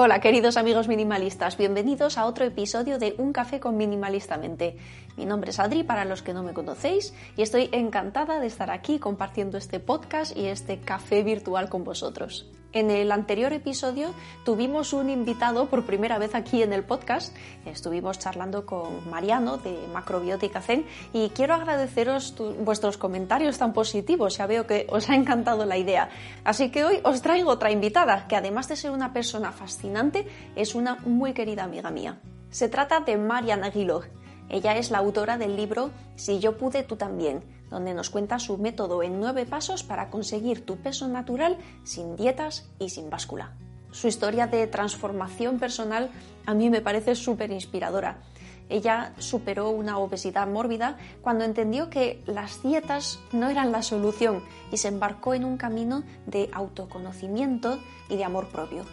Hola queridos amigos minimalistas, bienvenidos a otro episodio de Un café con Minimalistamente. Mi nombre es Adri para los que no me conocéis y estoy encantada de estar aquí compartiendo este podcast y este café virtual con vosotros. En el anterior episodio tuvimos un invitado por primera vez aquí en el podcast. Estuvimos charlando con Mariano de Macrobiótica Zen y quiero agradeceros vuestros comentarios tan positivos. Ya veo que os ha encantado la idea. Así que hoy os traigo otra invitada que además de ser una persona fascinante es una muy querida amiga mía. Se trata de Mariana Aguiló. Ella es la autora del libro Si yo pude, tú también donde nos cuenta su método en nueve pasos para conseguir tu peso natural sin dietas y sin báscula. Su historia de transformación personal a mí me parece súper inspiradora. Ella superó una obesidad mórbida cuando entendió que las dietas no eran la solución y se embarcó en un camino de autoconocimiento y de amor propio.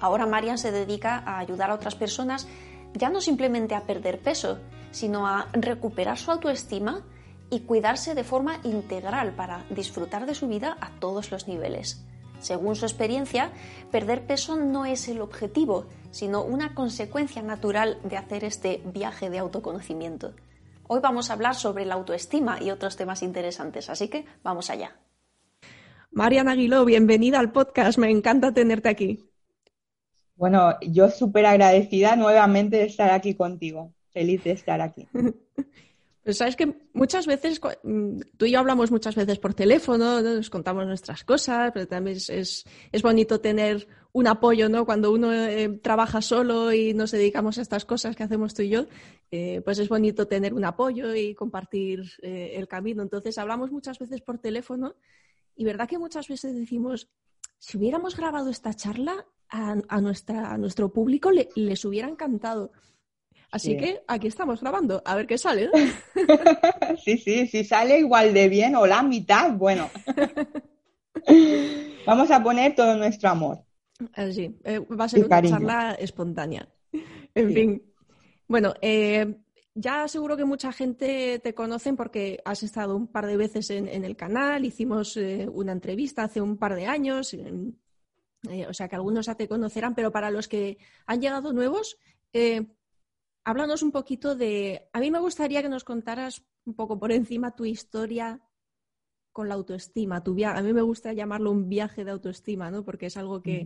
Ahora Marian se dedica a ayudar a otras personas ya no simplemente a perder peso, sino a recuperar su autoestima, y cuidarse de forma integral para disfrutar de su vida a todos los niveles. Según su experiencia, perder peso no es el objetivo, sino una consecuencia natural de hacer este viaje de autoconocimiento. Hoy vamos a hablar sobre la autoestima y otros temas interesantes, así que vamos allá. Mariana Aguiló, bienvenida al podcast, me encanta tenerte aquí. Bueno, yo súper agradecida nuevamente de estar aquí contigo, feliz de estar aquí. Pues sabes que muchas veces, mm, tú y yo hablamos muchas veces por teléfono, nos contamos nuestras cosas, pero también es, bonito tener un apoyo, ¿no? Cuando uno eh, trabaja solo y nos dedicamos a estas cosas que hacemos tú y yo, eh, pues es bonito tener un apoyo y compartir eh, el camino. Entonces hablamos muchas veces por teléfono y verdad que muchas veces decimos, si hubiéramos grabado esta charla a, nuestra, a nuestro público les hubiera encantado. Así que aquí estamos grabando, a ver qué sale. sí, sí, si sale igual de bien o la mitad, bueno. Vamos a poner todo nuestro amor. Sí, eh, va a ser una charla espontánea. En fin. Bueno, eh, ya seguro que mucha gente te conocen porque has estado un par de veces en, el canal, hicimos eh, una entrevista hace un par de años, o sea que algunos ya te conocerán, pero para los que han llegado nuevos, háblanos un poquito de. A mí me gustaría que nos contaras un poco por encima tu historia con la autoestima, tu viaje. A mí me gusta llamarlo un viaje de autoestima, ¿no? Porque es algo que,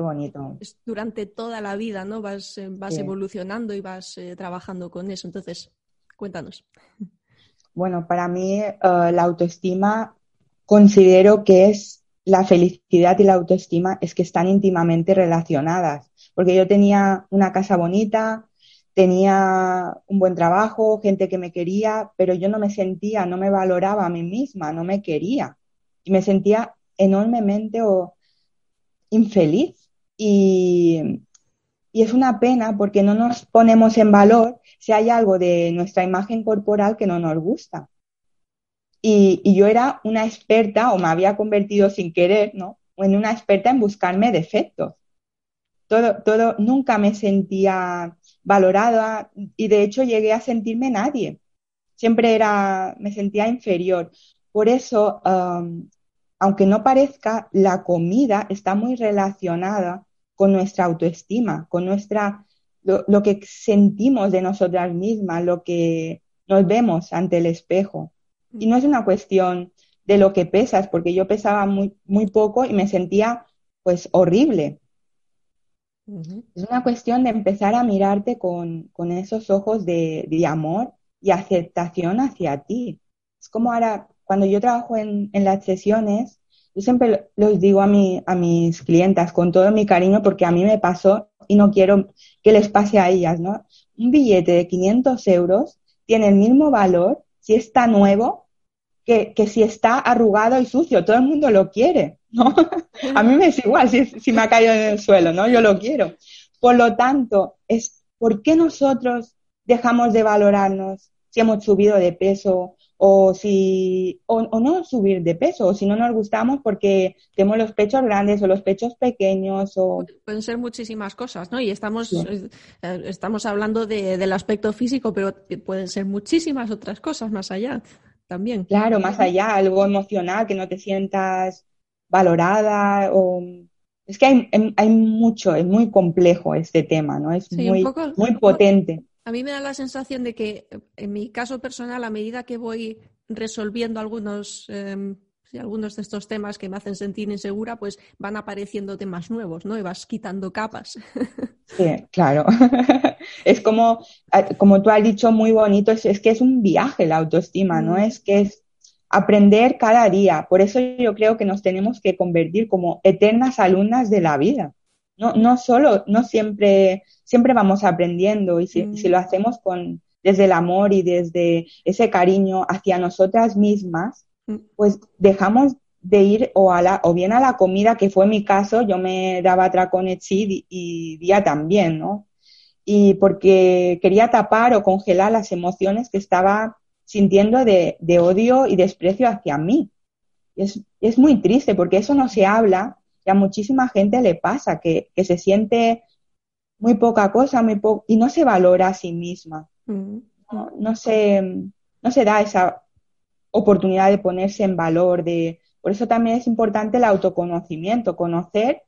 bonito. durante toda la vida, ¿no? Vas, eh, vas evolucionando y vas eh, trabajando con eso. Entonces, cuéntanos. Bueno, para mí eh, la autoestima considero que es la felicidad y la autoestima es que están íntimamente relacionadas, porque yo tenía una casa bonita, tenía un buen trabajo, gente que me quería, pero yo no me sentía, no me valoraba a mí misma, no me quería. Y me sentía enormemente infeliz. Y, es una pena porque no nos ponemos en valor si hay algo de nuestra imagen corporal que no nos gusta. Y, y, yo era una experta, o me había convertido sin querer, ¿no? En una experta en buscarme defectos. Todo, todo, nunca me sentía valorada y de hecho llegué a sentirme nadie. Siempre era, me sentía inferior. Por eso, aunque no parezca, la comida está muy relacionada con nuestra autoestima, con nuestra, lo, que sentimos de nosotras mismas, lo que nos vemos ante el espejo. Y no es una cuestión de lo que pesas, porque yo pesaba muy, muy poco y me sentía pues horrible. Es una cuestión de empezar a mirarte con, esos ojos de, amor y aceptación hacia ti. Es como ahora, cuando yo trabajo en, las sesiones, yo siempre los digo a, mi, a mis clientas con todo mi cariño porque a mí me pasó y no quiero que les pase a ellas, ¿no? Un billete de 500 euros tiene el mismo valor si está nuevo que, que si está arrugado y sucio. Todo el mundo lo quiere, ¿no? a mí me es igual si, si me ha caído en el suelo, ¿no? Yo lo quiero. Por lo tanto, es ¿por qué nosotros dejamos de valorarnos si hemos subido de peso o si o, no subir de peso o si no nos gustamos porque tenemos los pechos grandes o los pechos pequeños o pueden ser muchísimas cosas no y estamos eh, estamos hablando del aspecto físico pero pueden ser muchísimas otras cosas más allá también claro más allá algo emocional que no te sientas valorada o es que hay, hay mucho es muy complejo este tema no es muy muy potente a mí me da la sensación de que, en mi caso personal, a medida que voy resolviendo algunos, em, algunos de estos temas que me hacen sentir insegura, pues van apareciendo temas nuevos, ¿no? Y vas quitando capas. Sí, claro. es como, como tú has dicho muy bonito, es, es que es un viaje la autoestima, ¿no? Mm. Es que es aprender cada día. Por eso yo creo que nos tenemos que convertir como eternas alumnas de la vida no, no solo, no siempre, siempre vamos aprendiendo y si, si, lo mm. hacemos con, desde el amor y desde ese cariño hacia nosotras mismas, mm. pues dejamos de ir o, a la, o bien a la comida, que fue mi caso, yo me daba tracones y, y día también, ¿no? Y porque quería tapar o congelar las emociones que estaba sintiendo de, de odio y desprecio hacia mí. Es, es muy triste porque eso no se habla a muchísima gente le pasa, que, se siente muy poca cosa, muy poco, y no se valora a sí misma. Mm. No, se, no se da esa oportunidad de ponerse en valor, de, por eso también es importante el autoconocimiento, conocer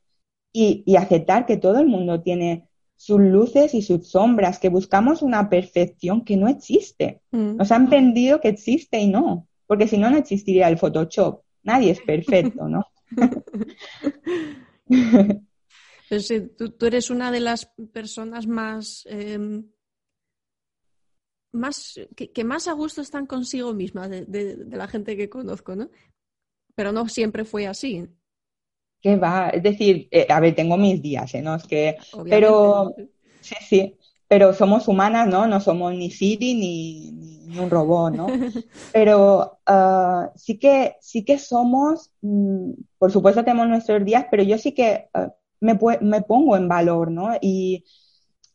y, y aceptar que todo el mundo tiene sus luces y sus sombras, que buscamos una perfección que no existe. Mm. Nos han vendido que existe y no, porque si no, no existiría el Photoshop. Nadie es perfecto, ¿no? Pues tú, eres una de las personas más, em, más que, más a gusto están consigo misma de, la gente que conozco, ¿no? Pero no siempre fue así. ¿Qué va? Es decir, eh, a ver, tengo mis días, ¿eh? ¿no? Es que, pero, sí, sí, pero somos humanas, ¿no? No somos ni Siri ni un robot, ¿no? Pero ah, sí, que, sí que somos, mm, por supuesto tenemos nuestros días, pero yo sí que ah, me, me, pongo en valor, ¿no? Y,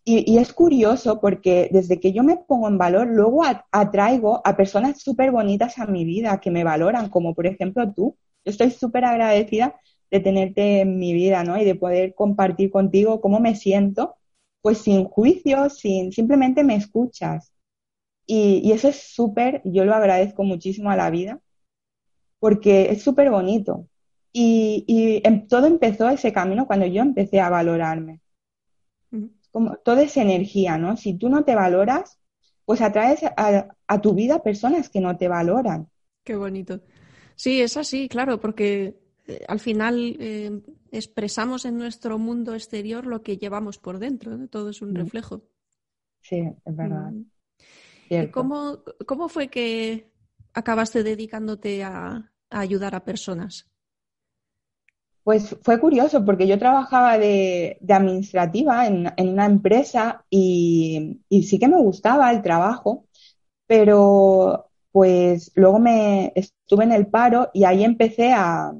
y, es curioso porque desde que yo me pongo en valor, luego atraigo a personas súper bonitas a mi vida que me valoran, como por ejemplo tú. Yo estoy súper agradecida de tenerte en mi vida, ¿no? Y de poder compartir contigo cómo me siento, pues sin juicio, sin, simplemente me escuchas. Y, eso es súper, yo lo agradezco muchísimo a la vida, porque es súper bonito. Y, y em, todo empezó ese camino cuando yo empecé a valorarme. Como toda esa energía, ¿no? Si tú no te valoras, pues atraes a, tu vida personas que no te valoran. Qué bonito. Sí, es así, claro, porque eh, al final eh, expresamos en nuestro mundo exterior lo que llevamos por dentro, todo es un mm. reflejo. Sí, es verdad. Mm. ¿Cómo, ¿Cómo fue que acabaste dedicándote a, ayudar a personas? Pues fue curioso porque yo trabajaba de, administrativa en, una empresa y, sí que me gustaba el trabajo, pero pues luego me estuve en el paro y ahí empecé a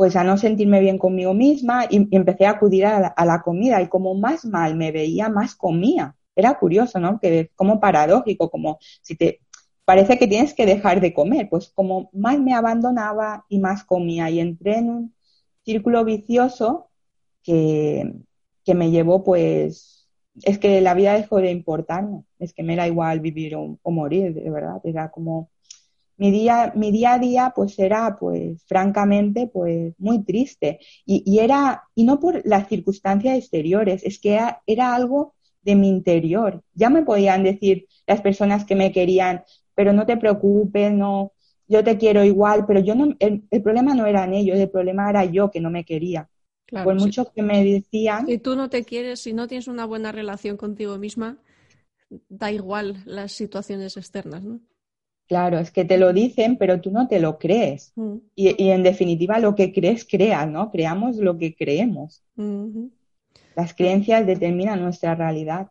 pues a no sentirme bien conmigo misma y, empecé a acudir a la, comida. Y como más mal me veía, más comía. Era curioso, ¿no? Que como paradójico, como si te parece que tienes que dejar de comer, pues como más me abandonaba y más comía. Y entré en un círculo vicioso que, que me llevó pues es que la vida dejó de importarme, es que me era igual vivir o, morir, de verdad, era como mi día, mi día a día pues era pues francamente pues muy triste y, y era, y no por las circunstancias exteriores, es que era algo de mi interior. Ya me podían decir las personas que me querían, pero no te preocupes, no, yo te quiero igual, pero yo no, el, problema no eran ellos, el problema era yo que no me quería. Por mucho que me decían. Si tú no te quieres, si no tienes una buena relación contigo misma, da igual las situaciones externas, ¿no? Claro, es que te lo dicen, pero tú no te lo crees. Mm. Y, en definitiva, lo que crees, creas, ¿no? Creamos lo que creemos. Las creencias determinan nuestra realidad.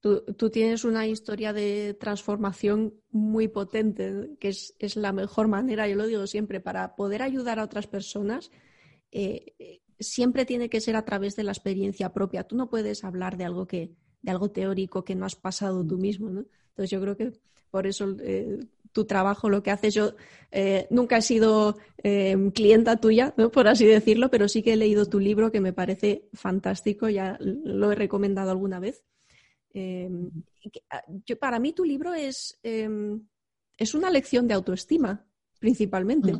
tú, tienes una historia de transformación muy potente, que es, la mejor manera, yo lo digo siempre, para poder ayudar a otras personas. Eh, siempre tiene que ser a través de la experiencia propia. Tú no puedes hablar de algo que, de algo teórico que no has pasado tú mismo, ¿no? Entonces yo creo que por eso eh, tu trabajo, lo que haces, yo eh, nunca he sido eh, clienta tuya, ¿no? por así decirlo, pero sí que he leído tu libro que me parece fantástico, ya lo he recomendado alguna vez. Em, ah, yo, para mí tu libro es, em, es una lección de autoestima, principalmente.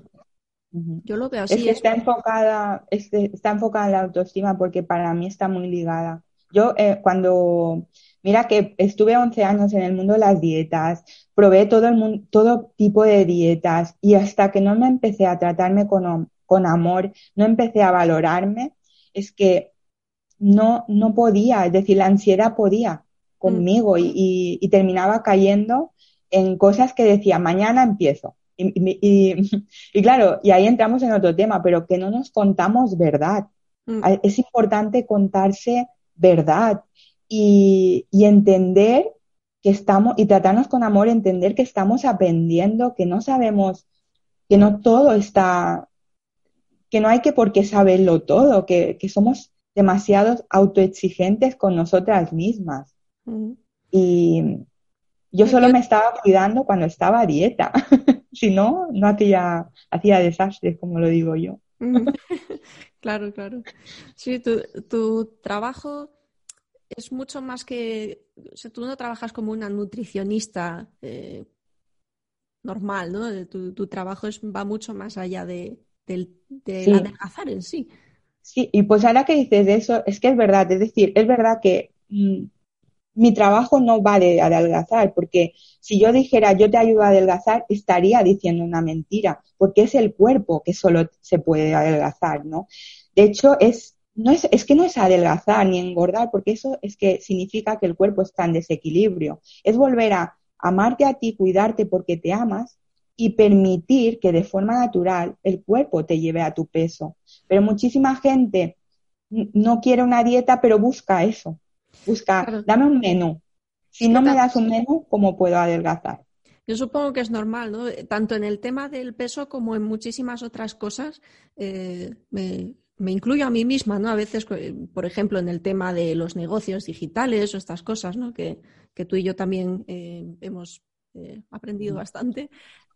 Yo lo veo así. Es que está, enfocada, está enfocada en la autoestima porque para mí está muy ligada. Yo cuando Mira que estuve 11 años en el mundo de las dietas, probé todo, el mundo, todo tipo de dietas y hasta que no me empecé a tratarme con, con amor, no empecé a valorarme, es que no, no podía, es decir, la ansiedad podía conmigo y, y, terminaba cayendo en cosas que decía, mañana empiezo. Y, y, claro, y ahí entramos en otro tema, pero que no nos contamos verdad. Mm. Es importante contarse verdad y, entender que estamos, y tratarnos con amor, entender que estamos aprendiendo, que no sabemos, que no todo está, que no hay que por qué saberlo todo, que, somos demasiado autoexigentes con nosotras mismas. Y yo solo me estaba cuidando cuando estaba a dieta. si no, no hacía, hacía desastres, como lo digo yo. Claro, claro. Sí, tu, tu trabajo es mucho más que, o sea, tú no trabajas como una nutricionista eh, normal, ¿no? Tu, trabajo es, va mucho más allá de, del, adelgazar en sí. Sí, y pues ahora que dices eso, es que es verdad, es decir, es verdad que mm, mi trabajo no va de adelgazar, porque si yo dijera yo te ayudo a adelgazar, estaría diciendo una mentira, porque es el cuerpo que solo se puede adelgazar, ¿no? De hecho, es no es, es que no es adelgazar ni engordar, porque eso es que significa que el cuerpo está en desequilibrio. Es volver a amarte a ti, cuidarte porque te amas y permitir que de forma natural el cuerpo te lleve a tu peso. Pero muchísima gente no quiere una dieta, pero busca eso. Busca, dame un menú. Si no me das un menú, ¿cómo puedo adelgazar? Yo supongo que es normal, ¿no? Tanto en el tema del peso como en muchísimas otras cosas. Eh, me incluyo a mí misma, ¿no? A veces, eh, por ejemplo, en el tema de los negocios digitales o estas cosas, ¿no? Que, tú y yo también eh, hemos eh, aprendido bastante.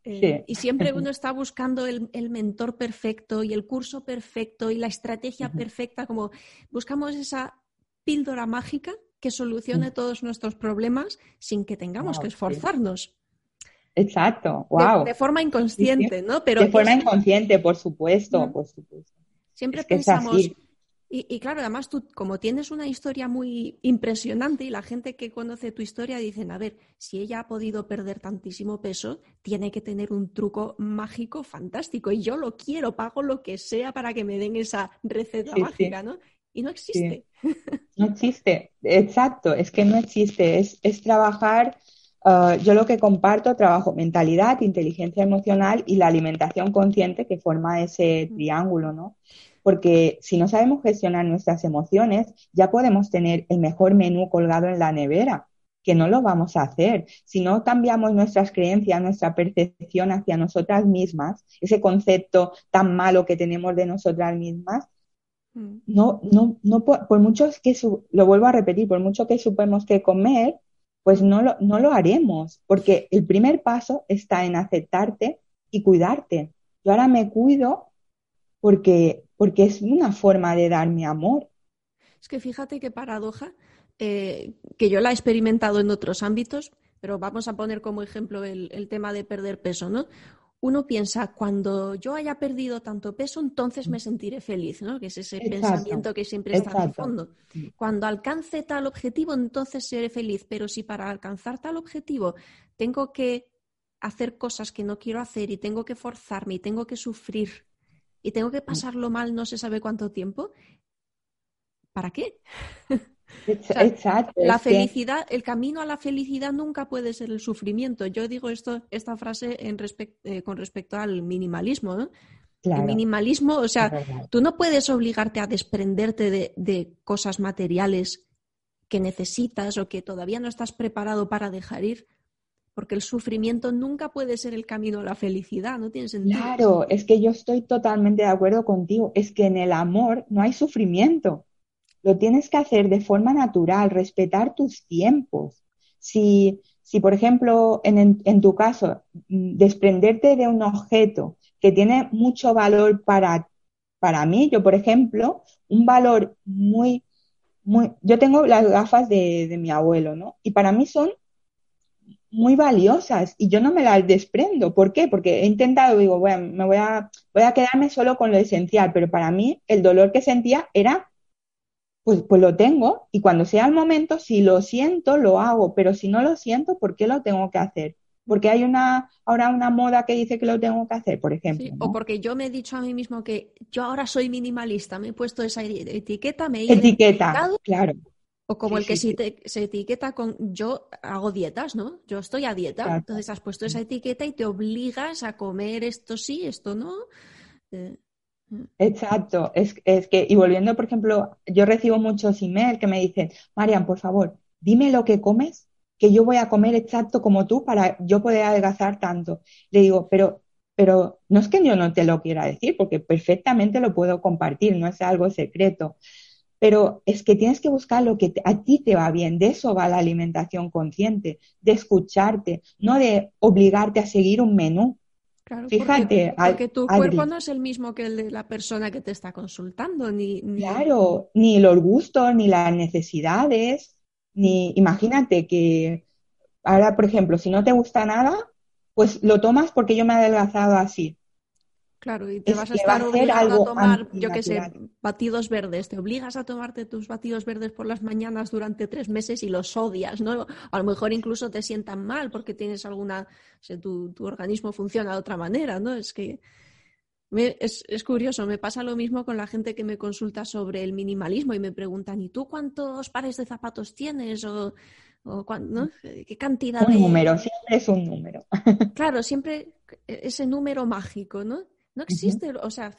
Y siempre uno está buscando el, mentor perfecto y el curso perfecto y la estrategia perfecta, como buscamos esa píldora mágica que solucione todos nuestros problemas sin que tengamos que esforzarnos. Exacto, wow. De, forma inconsciente, ¿no? Pero de forma inconsciente, por supuesto, por supuesto. Siempre pensamos. Y, claro, además tú, como tienes una historia muy impresionante y la gente que conoce tu historia dicen, a ver, si ella ha podido perder tantísimo peso, tiene que tener un truco mágico fantástico y yo lo quiero, pago lo que sea para que me den esa receta mágica, ¿no? Y no existe. No existe, exacto, es que no existe, es, es trabajar, uh, yo lo que comparto, trabajo mentalidad, inteligencia emocional y la alimentación consciente que forma ese triángulo, ¿no? porque si no sabemos gestionar nuestras emociones, ya podemos tener el mejor menú colgado en la nevera, que no lo vamos a hacer. Si no cambiamos nuestras creencias, nuestra percepción hacia nosotras mismas, ese concepto tan malo que tenemos de nosotras mismas. No, no, no, por, mucho que, lo vuelvo a repetir, por mucho que supemos que comer, pues no lo, no lo haremos, porque el primer paso está en aceptarte y cuidarte. Yo ahora me cuido porque porque es una forma de dar mi amor. Es que fíjate qué paradoja, eh, que yo la he experimentado en otros ámbitos, pero vamos a poner como ejemplo el, tema de perder peso, ¿no? Uno piensa, cuando yo haya perdido tanto peso, entonces me sentiré feliz, ¿no? Que es ese pensamiento que siempre está en fondo. Cuando alcance tal objetivo, entonces seré feliz. Pero si para alcanzar tal objetivo tengo que hacer cosas que no quiero hacer y tengo que forzarme y tengo que sufrir y tengo que mm. pasarlo mal no se sabe cuánto tiempo, ¿para qué? Exacto. la felicidad, el camino a la felicidad nunca puede ser el sufrimiento. Yo digo esto, esta frase en eh, con respecto al minimalismo. el minimalismo, o sea, tú no puedes obligarte a desprenderte de, cosas materiales que necesitas o que todavía no estás preparado para dejar ir, porque el sufrimiento nunca puede ser el camino a la felicidad, no tiene sentido. Claro, es que yo estoy totalmente de acuerdo contigo, es que en el amor no hay sufrimiento. Lo tienes que hacer de forma natural, respetar tus tiempos. Si, si por ejemplo, en, en tu caso, mm, desprenderte de un objeto que tiene mucho valor para, para mí, yo, por ejemplo, un valor muy, muy, yo tengo las gafas de, de mi abuelo, ¿no? Y para mí son muy valiosas y yo no me las desprendo. ¿Por qué? Porque he intentado, digo, bueno, me voy a, voy a quedarme solo con lo esencial, pero para mí el dolor que sentía era pues, pues lo tengo y cuando sea el momento, si lo siento, lo hago, pero si no lo siento, ¿por qué lo tengo que hacer? Porque hay una ahora una moda que dice que lo tengo que hacer, por ejemplo. O porque yo me he dicho a mí mismo que yo ahora soy minimalista, me he puesto esa etiqueta, me he etiqueta, claro. O como el que se, etiqueta con yo hago dietas, ¿no? Yo estoy a dieta. Entonces has puesto esa etiqueta y te obligas a comer esto sí, esto no. Eh, Exacto, es, es, que, y volviendo, por ejemplo, yo recibo muchos emails que me dicen, Marian, por favor, dime lo que comes, que yo voy a comer exacto como tú para yo poder adelgazar tanto. Le digo, pero, pero no es que yo no te lo quiera decir, porque perfectamente lo puedo compartir, no es algo secreto. Pero es que tienes que buscar lo que a ti te va bien. De eso va la alimentación consciente, de escucharte, no de obligarte a seguir un menú. Claro, Fíjate, porque, tu cuerpo no es el mismo que el de la persona que te está consultando, ni, claro, ni los gustos, ni las necesidades, ni imagínate que ahora, por ejemplo, si no te gusta nada, pues lo tomas porque yo me he adelgazado así. Claro, y te vas a estar obligado a tomar, yo qué sé, batidos verdes. Te obligas a tomarte tus batidos verdes por las mañanas durante tres meses y los odias, ¿no? A lo mejor incluso te sientan mal porque tienes alguna, o tu, organismo funciona de otra manera, ¿no? Es que es, es, curioso, me pasa lo mismo con la gente que me consulta sobre el minimalismo y me preguntan, ¿y tú cuántos pares de zapatos tienes? O, o ¿no? ¿Qué cantidad un número, siempre es un número. Claro, siempre ese número mágico, ¿no? No existe, o sea,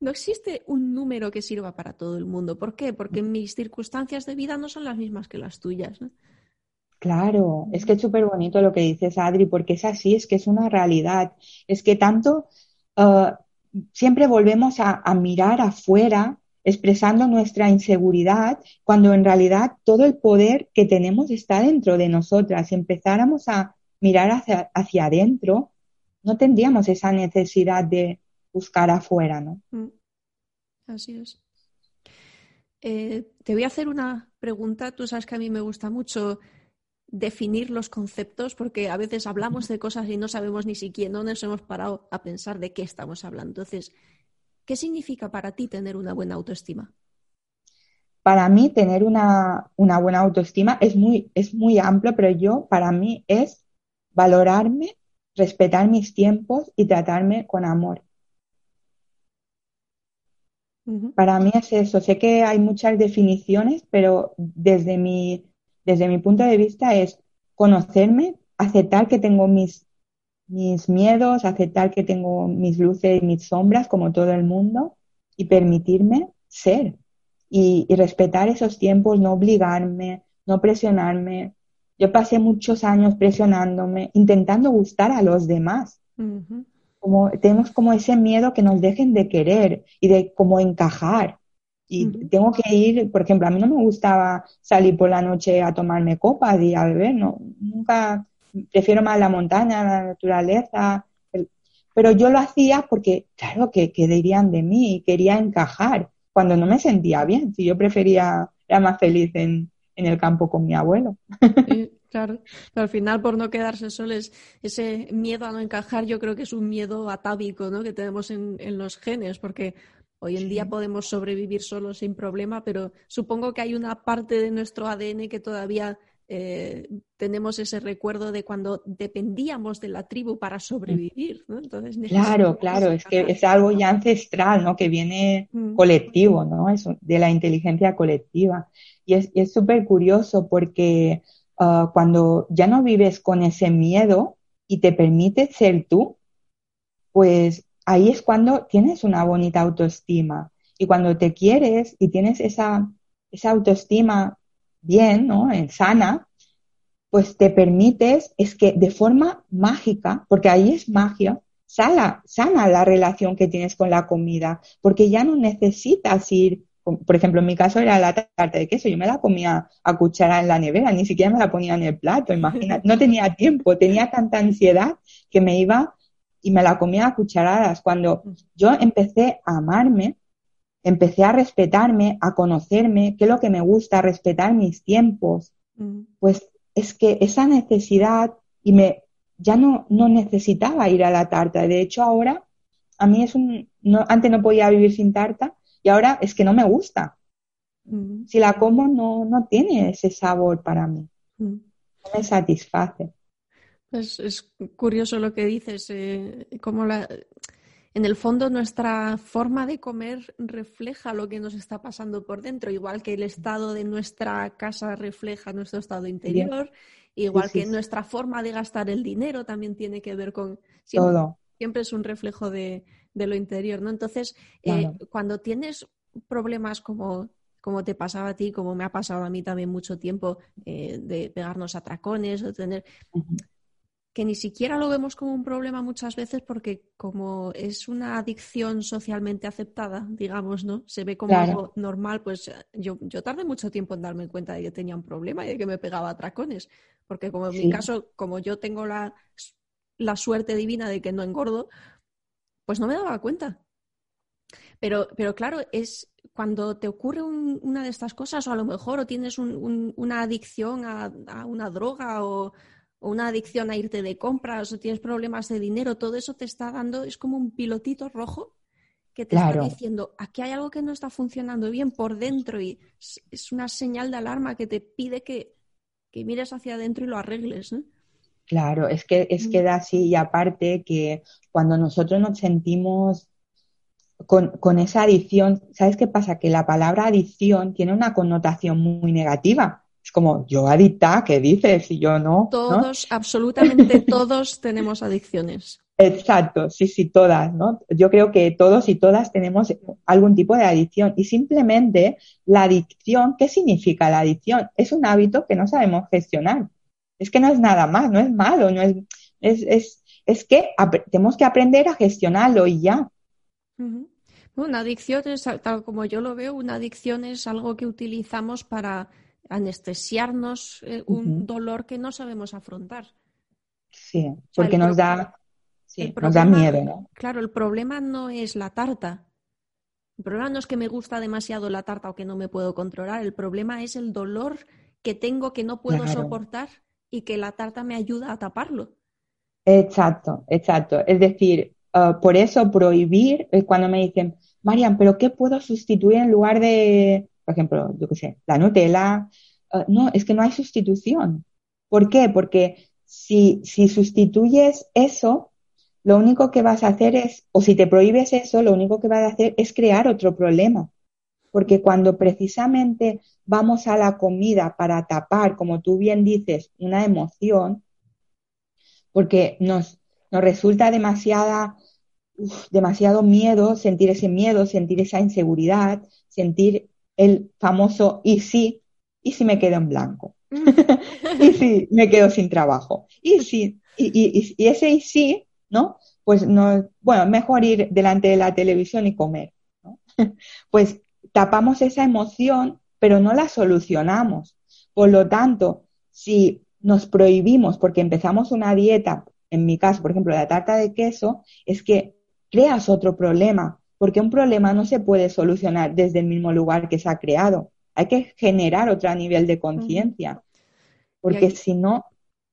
no existe un número que sirva para todo el mundo. ¿Por qué? Porque mis circunstancias de vida no son las mismas que las tuyas. Claro, es que es súper bonito lo que dices, Adri, porque es así, es que es una realidad. Es que tanto uh, siempre volvemos a, a, mirar afuera, expresando nuestra inseguridad, cuando en realidad todo el poder que tenemos está dentro de nosotras. Si empezáramos a mirar hacia, hacia adentro, no tendríamos esa necesidad de, buscar afuera, ¿no? Mm. Así es. Eh, te voy a hacer una pregunta. Tú sabes que a mí me gusta mucho definir los conceptos porque a veces hablamos de cosas y no sabemos ni siquiera, no nos hemos parado a pensar de qué estamos hablando. Entonces, ¿qué significa para ti tener una buena autoestima? Para mí, tener una, una buena autoestima es muy, es muy amplio, pero yo, para mí, es valorarme, respetar mis tiempos y tratarme con amor. Para mí es eso. Sé que hay muchas definiciones, pero desde mi, desde mi punto de vista es conocerme, aceptar que tengo mis, mis miedos, aceptar que tengo mis luces y mis sombras, como todo el mundo, y permitirme ser. Y, respetar esos tiempos, no obligarme, no presionarme. Yo pasé muchos años presionándome, intentando gustar a los demás como tenemos como ese miedo que nos dejen de querer y de como encajar. Y tengo que ir, por ejemplo, a mí no me gustaba salir por la noche a tomarme copas y a beber, no, nunca, prefiero más la montaña, la naturaleza, pero yo lo hacía porque, claro, que, que dirían de mí y quería encajar cuando no me sentía bien, si yo prefería, era más feliz en, en el campo con mi abuelo. Claro, pero al final por no quedarse soles, ese miedo a no encajar yo creo que es un miedo atávico ¿no? que tenemos en, los genes, porque hoy en día podemos sobrevivir solos sin problema, pero supongo que hay una parte de nuestro ADN que todavía eh, tenemos ese recuerdo de cuando dependíamos de la tribu para sobrevivir. ¿no? Entonces, claro, claro, es que es algo ya ancestral, ¿no? Que viene mm. colectivo, ¿no? Eso, de la inteligencia colectiva. Y es súper curioso porque ah, cuando ya no vives con ese miedo y te permites ser tú, pues ahí es cuando tienes una bonita autoestima. Y cuando te quieres y tienes esa, esa autoestima bien, ¿no? En sana, pues te permites, es que de forma mágica, porque ahí es magia, sana, sana la relación que tienes con la comida, porque ya no necesitas ir, por ejemplo, en mi caso era la tarta de queso, yo me la comía a cuchara en la nevera, ni siquiera me la ponía en el plato, imagínate, no tenía tiempo, tenía tanta ansiedad que me iba y me la comía a cucharadas. Cuando yo empecé a amarme, empecé a respetarme, a conocerme, qué es lo que me gusta, a respetar mis tiempos, mm. pues es que esa necesidad y me ya no, no necesitaba ir a la tarta. De hecho, ahora a mí es un no, antes no podía vivir sin tarta y ahora es que no me gusta. Mm. Si la como no, no tiene ese sabor para mí. Mm. No me satisface. Es, es, curioso lo que dices, eh, como la, en el fondo nuestra forma de comer refleja lo que nos está pasando por dentro, igual que el estado de nuestra casa refleja nuestro estado interior, igual que nuestra forma de gastar el dinero también tiene que ver con... Siempre, Todo. siempre es un reflejo de, lo interior, ¿no? Entonces, eh, cuando tienes problemas como como te pasaba a ti, como me ha pasado a mí también mucho tiempo, eh, de pegarnos a tracones, o tener que ni siquiera lo vemos como un problema muchas veces porque como es una adicción socialmente aceptada, digamos, ¿no? Se ve como algo normal, pues yo, yo tardé mucho tiempo en darme cuenta de que tenía un problema y de que me pegaba a tracones, porque como en mi caso, como yo tengo la, la suerte divina de que no engordo, pues no me daba cuenta. Pero, pero claro, es cuando te ocurre una de estas cosas, o a lo mejor o tienes una adicción a, a, una droga o, o una adicción a irte de compras o tienes problemas de dinero, todo eso te está dando, es como un pilotito rojo que te está diciendo, aquí hay algo que no está funcionando bien por dentro y es una señal de alarma que te pide que, mires hacia adentro y lo arregles. Claro, es que, es que mm. da así y aparte que cuando nosotros nos sentimos con, con, esa adicción, ¿sabes qué pasa? Que la palabra adicción tiene una connotación muy negativa es como, yo adicta, ¿qué dices? Y yo no. Todos, absolutamente todos tenemos adicciones. Exacto, sí, sí, todas, ¿no? Yo creo que todos y todas tenemos algún tipo de adicción y simplemente la adicción, ¿qué significa la adicción? Es un hábito que no sabemos gestionar. Es que no es nada más, no es malo, no es, es, es, es que tenemos que aprender a gestionarlo y ya. Una adicción es, tal como yo lo veo, una adicción es algo que utilizamos para anestesiarnos eh, un dolor que no sabemos afrontar. Sí, porque nos da, nos da miedo, ¿no? Claro, el problema no es la tarta. El problema no es que me gusta demasiado la tarta o que no me puedo controlar. El problema es el dolor que tengo que no puedo soportar y que la tarta me ayuda a taparlo. Exacto, exacto. Es decir, uh, por eso prohibir, es cuando me dicen, Marian, ¿pero qué puedo sustituir en lugar de, por ejemplo, yo qué sé, la Nutella. Ah, no, es que no hay sustitución. ¿Por qué? Porque si, si sustituyes eso, lo único que vas a hacer es, o si te prohíbes eso, lo único que vas a hacer es crear otro problema. Porque cuando precisamente vamos a la comida para tapar, como tú bien dices, una emoción, porque nos, nos resulta demasiada, demasiado miedo sentir ese miedo, sentir esa inseguridad, sentir el famoso y si, y si me quedo en blanco, mm. y si me quedo sin trabajo, y si, y, y, ese y si, ¿no? Pues no, bueno, mejor ir delante de la televisión y comer, ¿no? Pues tapamos esa emoción, pero no la solucionamos. Por lo tanto, si nos prohibimos porque empezamos una dieta, en mi caso, por ejemplo, la tarta de queso, es que creas otro problema, porque un problema no se puede solucionar desde el mismo lugar que se ha creado. Hay que generar otro nivel de conciencia, porque si no,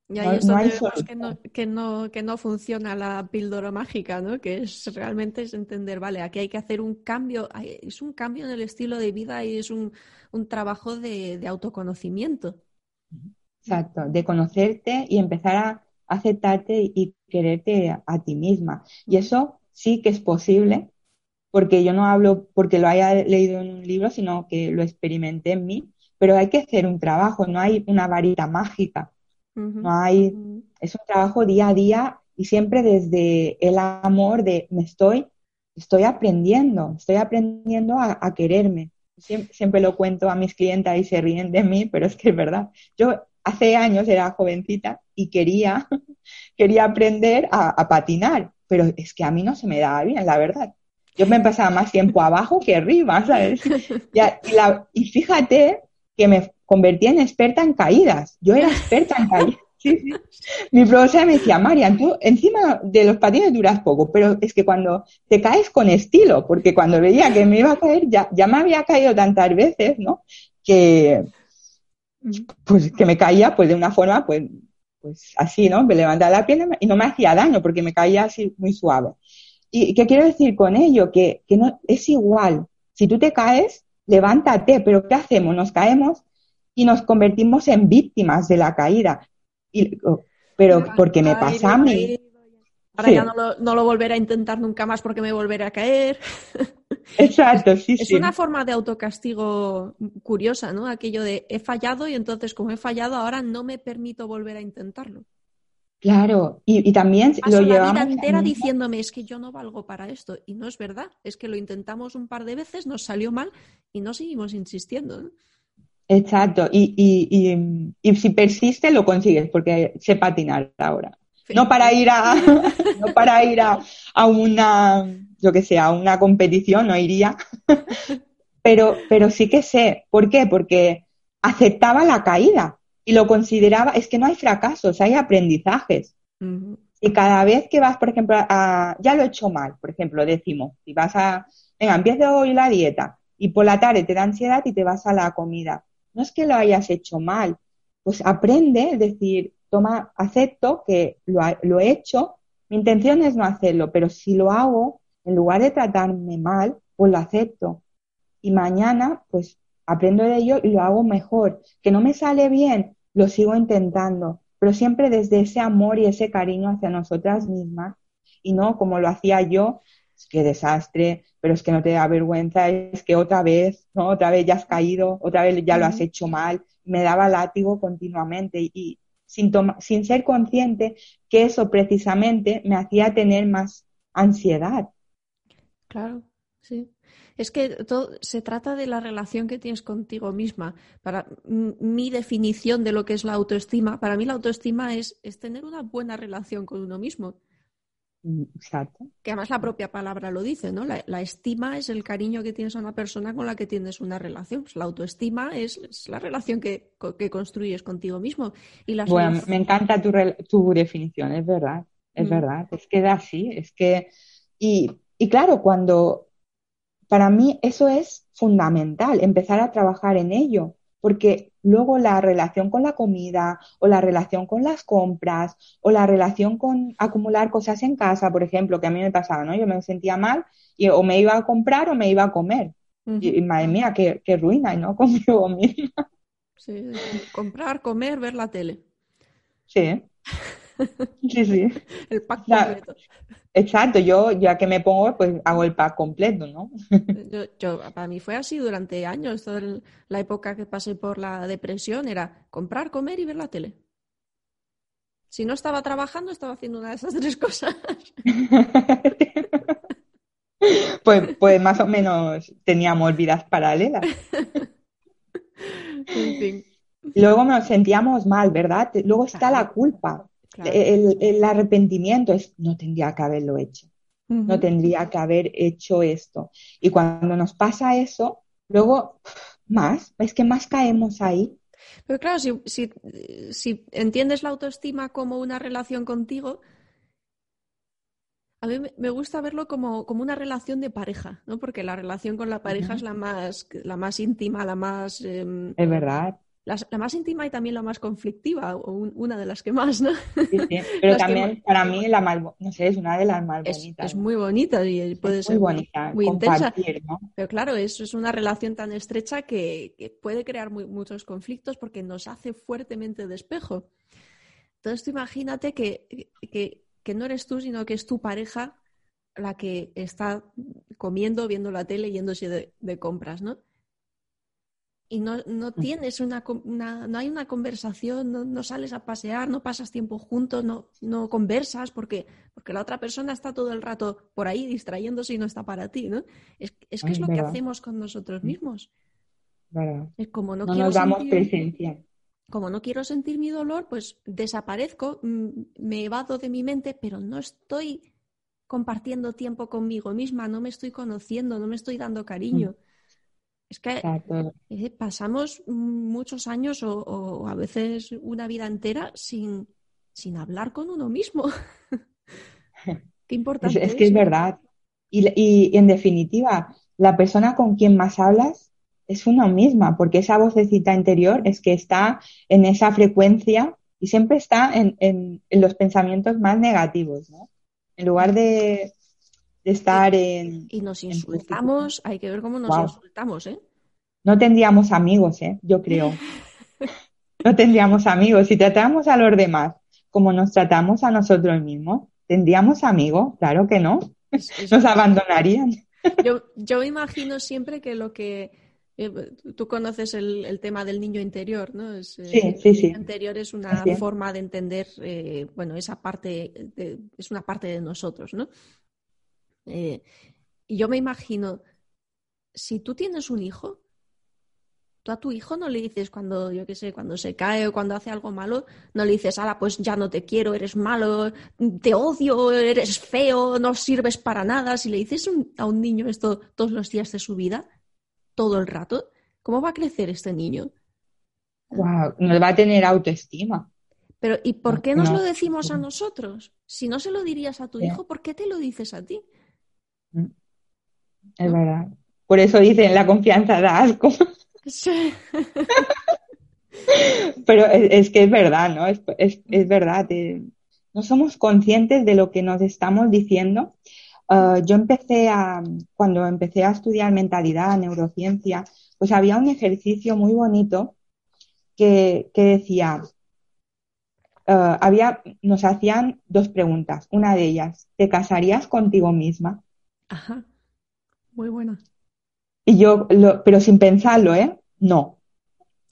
y ahí no, hay que no, que, no, que no funciona la píldora mágica, ¿no? Que es realmente es entender, vale, aquí hay que hacer un cambio, es un cambio en el estilo de vida y es un, un trabajo de, de autoconocimiento. exacto, de conocerte y empezar a aceptarte y quererte a, ti misma. Y eso sí que es posible, porque yo no hablo porque lo haya leído en un libro, sino que lo experimenté en mí, pero hay que hacer un trabajo, no hay una varita mágica, no hay, es un trabajo día a día y siempre desde el amor de me estoy, estoy aprendiendo, estoy aprendiendo a, quererme. Siempre, lo cuento a mis clientes y se ríen de mí, pero es que es verdad. Yo hace años era jovencita y quería, quería aprender a, patinar, pero es que a mí no se me daba bien, la verdad. Yo me pasaba más tiempo abajo que arriba, ¿sabes? Y, y fíjate que me convertí en experta en caídas. Yo era experta en caídas. Sí, sí. Mi profesora me decía, Marian, tú encima de los patines duras poco, pero es que cuando te caes con estilo, porque cuando veía que me iba a caer, ya, ya me había caído tantas veces, ¿no? Que, pues, que me caía pues de una forma, pues, pues así, ¿no? Me levantaba la pierna y no me hacía daño porque me caía así muy suave. ¿Y qué quiero decir con ello? Que, que no, es igual. Si tú te caes, levántate, pero ¿qué hacemos? Nos caemos y nos convertimos en víctimas de la caída. Y, oh, pero porque me pasa a mí. Ahora ya no lo, no lo, volveré a intentar nunca más porque me volveré a caer. Exacto, sí, sí. Es una forma de autocastigo curiosa, ¿no? Aquello de he fallado y entonces como he fallado ahora no me permito volver a intentarlo. Claro, y, también lo llevamos... la vida entera diciéndome es que yo no valgo para esto y no es verdad, es que lo intentamos un par de veces, nos salió mal y no seguimos insistiendo. Exacto, y, y, y, si persiste lo consigues porque sé patinar ahora. No para ir a, no para ir a, a una, yo que sé, a una competición, no iría, pero, pero sí que sé. ¿Por qué? Porque aceptaba la caída y lo consideraba, es que no hay fracasos, hay aprendizajes. Y cada vez que vas, por ejemplo, a, ya lo he hecho mal, por ejemplo, decimos, si vas a, venga, empiezo hoy la dieta y por la tarde te da ansiedad y te vas a la comida. No es que lo hayas hecho mal, pues aprende, es decir, toma, acepto que lo, lo he hecho, mi intención es no hacerlo, pero si lo hago, en lugar de tratarme mal, pues lo acepto. Y mañana, pues aprendo de ello y lo hago mejor. Que no me sale bien, lo sigo intentando, pero siempre desde ese amor y ese cariño hacia nosotras mismas y no como lo hacía yo, que desastre, pero es que no te da vergüenza, es que otra vez, ¿no? Otra vez ya has caído, otra vez ya lo has hecho mal, me daba látigo continuamente y sin, sin ser consciente que eso precisamente me hacía tener más ansiedad. Claro, sí. Es que todo se trata de la relación que tienes contigo misma. Para mi definición de lo que es la autoestima, para mí la autoestima es, es tener una buena relación con uno mismo. Mm, exacto. Que además la propia palabra lo dice, ¿no? La, estima es el cariño que tienes a una persona con la que tienes una relación. Pues la autoestima es, la relación que, construyes contigo mismo. Y bueno, me encanta tu, tu, definición, es verdad, es mm. verdad. Es que da así, es que... Y, y claro, cuando para mí eso es fundamental, empezar a trabajar en ello, porque luego la relación con la comida o la relación con las compras o la relación con acumular cosas en casa, por ejemplo, que a mí me pasaba, ¿no? Yo me sentía mal y o me iba a comprar o me iba a comer. y, madre mía, qué, qué ruina, ¿no? Conmigo misma. Sí, comprar, comer, ver la tele. Sí. Sí, sí. El pack completo. Exacto, yo ya que me pongo, pues hago el pack completo, ¿no? Yo, para mí fue así durante años, toda la época que pasé por la depresión era comprar, comer y ver la tele. Si no estaba trabajando, estaba haciendo una de esas tres cosas. pues, pues más o menos teníamos vidas paralelas. en fin. Luego nos sentíamos mal, ¿verdad? Luego está la culpa. El, arrepentimiento es, no tendría que haberlo hecho, no tendría que haber hecho esto. Y cuando nos pasa eso, luego más, es que más caemos ahí. Pero claro, si, si, si entiendes la autoestima como una relación contigo, a mí me gusta verlo como, como, una relación de pareja, ¿no? Porque la relación con la pareja es la más, la más íntima, la más... Em, es verdad la más íntima y también la más conflictiva, o una de las que más, ¿no? Sí, sí. Pero también para mí la más, no sé, es una de las más bonitas. Es muy bonita y puede ser muy, bonita, muy intensa. Pero claro, eso es una relación tan estrecha que, puede crear muchos conflictos porque nos hace fuertemente de espejo. Entonces tú imagínate que, que no eres tú, sino que es tu pareja la que está comiendo, viendo la tele, yéndose de, compras, ¿no? Y no, no tienes una, no hay una conversación, no, sales a pasear, no pasas tiempo juntos, no, no conversas porque, porque la otra persona está todo el rato por ahí distrayéndose y no está para ti, ¿no? Es, es que es, lo que hacemos con nosotros mismos. Es como no, quiero nos damos presencia. Como no quiero sentir mi dolor, pues desaparezco, mm, me evado de mi mente, pero no estoy compartiendo tiempo conmigo misma, no me estoy conociendo, no me estoy dando cariño. Mm. Es que eh, pasamos muchos años o, a veces una vida entera sin, sin hablar con uno mismo. Qué importante. Es, que es verdad. Y, en definitiva, la persona con quien más hablas es uno misma, porque esa vocecita interior es que está en esa frecuencia y siempre está en, en los pensamientos más negativos, ¿no? en lugar de, estar en... Y nos insultamos, hay que ver cómo nos insultamos, ¿eh? No tendríamos amigos, ¿eh? Yo creo. no tendríamos amigos. Si tratamos a los demás como nos tratamos a nosotros mismos, ¿tendríamos amigos? Claro que no. Nos abandonarían. yo, yo imagino siempre que lo que eh, tú conoces el, tema del niño interior, ¿no? Eh, sí, sí, sí. El niño interior es una forma de entender, eh, bueno, esa parte, es una parte de nosotros, ¿no? Y yo me imagino, si tú tienes un hijo, tú a tu hijo no le dices cuando, yo qué sé, cuando se cae o cuando hace algo malo, no le dices, ahora pues ya no te quiero, eres malo, te odio, eres feo, no sirves para nada. Si le dices a un niño esto todos los días de su vida, todo el rato, ¿cómo va a crecer este niño? Wow, no va a tener autoestima. Pero ¿y por qué nos lo decimos a nosotros? Si no se lo dirías a tu hijo, ¿por qué te lo dices a ti? Es verdad. Por eso dicen la confianza da asco. Sí. Pero es, que es verdad, ¿no? Es, verdad. Eh, no somos conscientes de lo que nos estamos diciendo Ah, yo empecé a, cuando empecé a estudiar mentalidad, neurociencia, pues había un ejercicio muy bonito que, decía, ah, había, nos hacían dos preguntas. Una de ellas, ¿te casarías contigo misma? Ajá, muy buena. Y yo, pero sin pensarlo, ¿eh? No.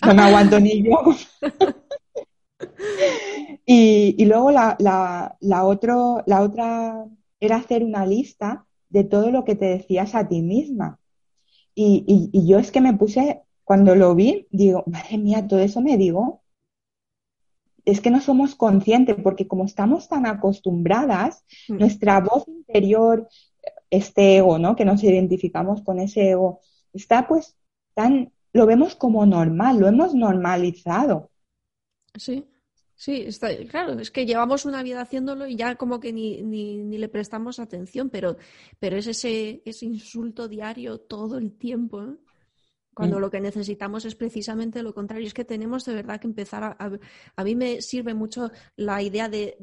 No me aguanto ni yo. y, luego la, la, la, otro, la otra era hacer una lista de todo lo que te decías a ti misma. Y, yo es que me puse, cuando lo vi, digo, madre mía, todo eso me digo. Es que no somos conscientes, porque como estamos tan acostumbradas, mm. nuestra voz interior, este ego, ¿no? Que nos identificamos con ese ego, está pues tan, lo vemos como normal, lo hemos normalizado. Sí. Sí, está, claro, es que llevamos una vida haciéndolo y ya como que ni, ni, le prestamos atención, pero, pero es ese, ese insulto diario todo el tiempo, ¿eh? Cuando mm. lo que necesitamos es precisamente lo contrario. Es que tenemos de verdad que empezar a... A, mí me sirve mucho la idea de,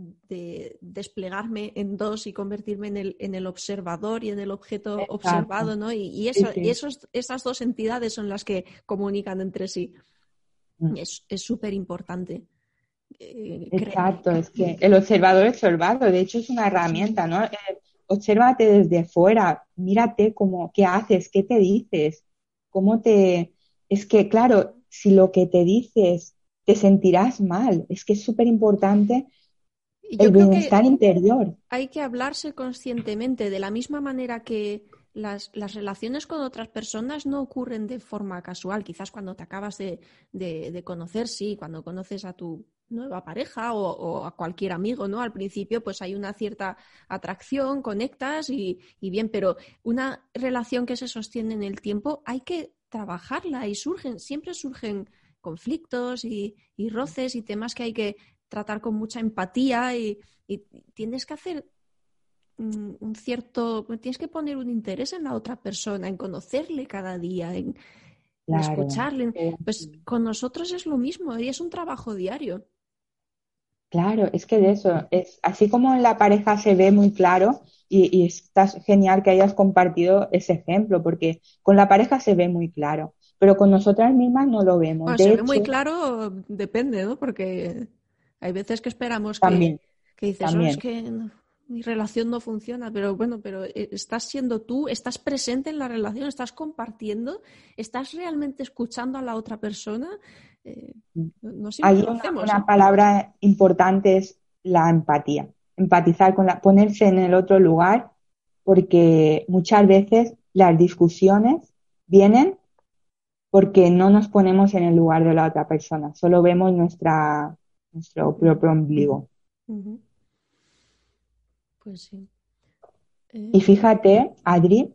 desplegarme en dos y convertirme en el, en el observador y en el objeto observado, ¿no? Y, eso, y esos, esas dos entidades son las que comunican entre sí. Mm. Es súper importante. Eh, Exacto, es que el observador es observado, de hecho es una herramienta, ¿no? Eh, obsérvate desde fuera, mírate cómo, qué haces, qué te dices, cómo te... Es que, claro, si lo que te dices te sentirás mal, es que es súper importante el bienestar interior. Hay que hablarse conscientemente, de la misma manera que las, relaciones con otras personas no ocurren de forma casual. Quizás cuando te acabas de, de conocer, sí, cuando conoces a tu nueva pareja o, a cualquier amigo, ¿no? Al principio pues hay una cierta atracción, conectas y, bien, pero una relación que se sostiene en el tiempo hay que trabajarla y surgen, siempre surgen conflictos y, roces y temas que hay que tratar con mucha empatía y, tienes que hacer un cierto, tienes que poner un interés en la otra persona, en conocerle cada día, en, escucharle. Pues con nosotros es lo mismo y es un trabajo diario. Claro, es que de eso, es así como en la pareja se ve muy claro y, y está genial que hayas compartido ese ejemplo, porque con la pareja se ve muy claro, pero con nosotras mismas no lo vemos. se ve muy claro, depende, ¿no? Porque hay veces que esperamos que, que dices, oh, es que mi relación no funciona, pero bueno, pero eh, estás siendo tú, estás presente en la relación, estás compartiendo, estás realmente escuchando a la otra persona. Eh, no, una, palabra importante es la empatía, empatizar con la, ponerse en el otro lugar, porque muchas veces las discusiones vienen porque no nos ponemos en el lugar de la otra persona, solo vemos nuestra, nuestro propio ombligo. Pues sí. Y fíjate, Adri,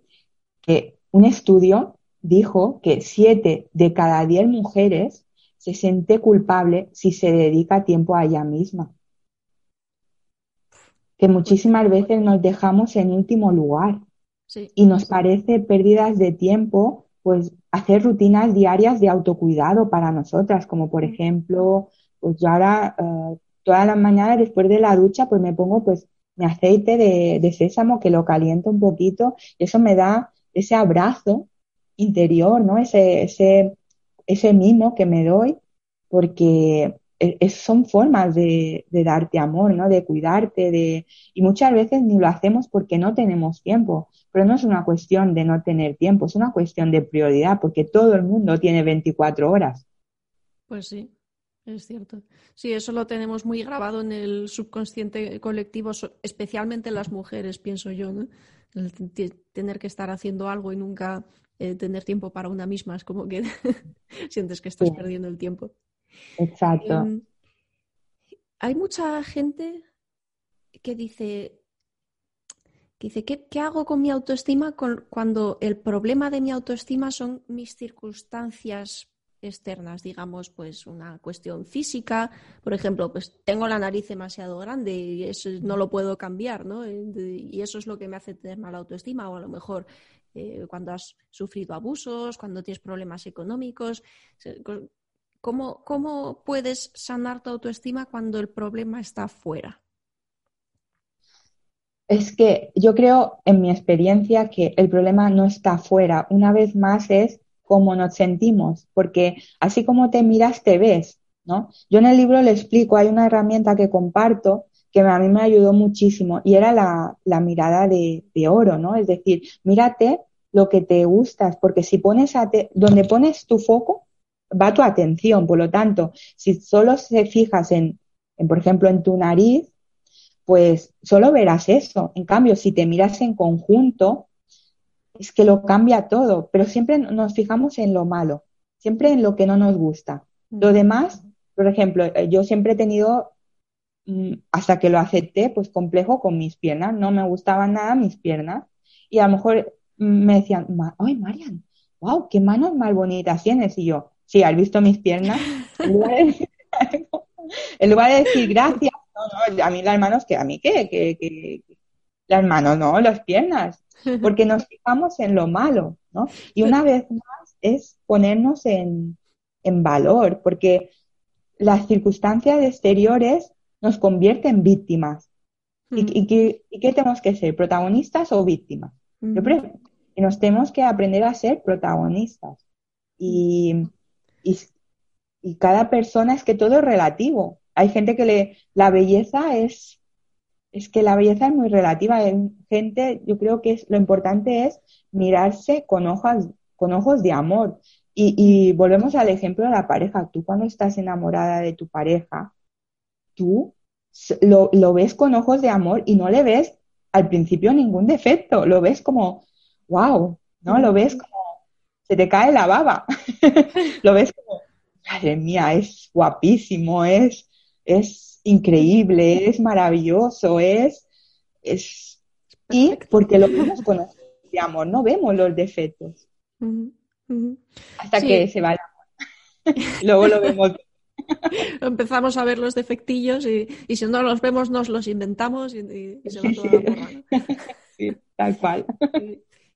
que un estudio dijo que siete de cada diez mujeres se siente culpable si se dedica tiempo a ella misma. Que muchísimas veces nos dejamos en último lugar. Y nos parece pérdidas de tiempo, pues hacer rutinas diarias de autocuidado para nosotras, como por ejemplo, pues yo ahora uh, todas las mañanas después de la ducha, pues me pongo pues mi aceite de, sésamo que lo caliento un poquito y eso me da ese abrazo interior, ¿no? Ese, ese, ese mimo que me doy porque e, son formas de, darte amor, ¿no? De cuidarte, de... Y muchas veces ni lo hacemos porque no tenemos tiempo, pero no es una cuestión de no tener tiempo, es una cuestión de prioridad, porque todo el mundo tiene 24 horas. Pues sí. Es cierto. Sí, eso lo tenemos muy grabado en el subconsciente colectivo, especialmente las mujeres, pienso yo, ¿no? tener que estar haciendo algo y nunca eh, tener tiempo para una misma, es como que sientes que estás perdiendo el tiempo. Exacto. Em, hay mucha gente que dice, que dice, ¿qué, ¿qué, hago con mi autoestima cuando el problema de mi autoestima son mis circunstancias externas, digamos, pues una cuestión física, por ejemplo, pues tengo la nariz demasiado grande y eso no lo puedo cambiar, ¿no? Y eso es lo que me hace tener mala autoestima o a lo mejor eh, cuando has sufrido abusos, cuando tienes problemas económicos. ¿Cómo, ¿Cómo puedes sanar tu autoestima cuando el problema está fuera? Es que yo creo, en mi experiencia, que el problema no está fuera. Una vez más es cómo nos sentimos, porque así como te miras, te ves, ¿no? Yo en el libro le explico, hay una herramienta que comparto que a mí me ayudó muchísimo y era la, mirada de, oro, ¿no? Es decir, mírate lo que te gustas, porque si pones a donde pones tu foco, va tu atención. Por lo tanto, si solo se fijas en, en, por ejemplo, en tu nariz, pues solo verás eso. En cambio, si te miras en conjunto, es que lo cambia todo, pero siempre nos fijamos en lo malo, siempre en lo que no nos gusta. Lo mm. demás, por ejemplo, eh, yo siempre he tenido, hasta que lo acepté, pues complejo con mis piernas, no me gustaban nada mis piernas. Y a lo mejor mm, me decían, ay Marian, wow, qué manos más bonitas tienes y yo, sí, has visto mis piernas, en lugar de decir, gracias, no, no, a mí las manos, que a mí qué, que, que, las manos, no, las piernas. Porque nos fijamos en lo malo, ¿no? Y una vez más es ponernos en, valor, porque las circunstancias exteriores nos convierten en víctimas. ¿Y, qué, tenemos que ser? ¿Protagonistas o víctimas? y nos tenemos que aprender a ser protagonistas. Y, y, cada persona es que todo es relativo. Hay gente que le, la belleza es es que la belleza es muy relativa. En gente, yo creo que es, lo importante es mirarse con ojos, con ojos de amor. Y, volvemos al ejemplo de la pareja. Tú cuando estás enamorada de tu pareja, tú lo, lo ves con ojos de amor y no le ves al principio ningún defecto. Lo ves como, wow, ¿no? Lo ves como, se te cae la baba. lo ves como, madre mía, es guapísimo, es, es increíble, es maravilloso, es, es y porque lo vemos con de amor, no vemos los defectos. Hasta que se va el amor. Luego lo vemos. Empezamos a ver los defectillos y, si no los vemos nos los inventamos y, se va todo a Sí, tal cual.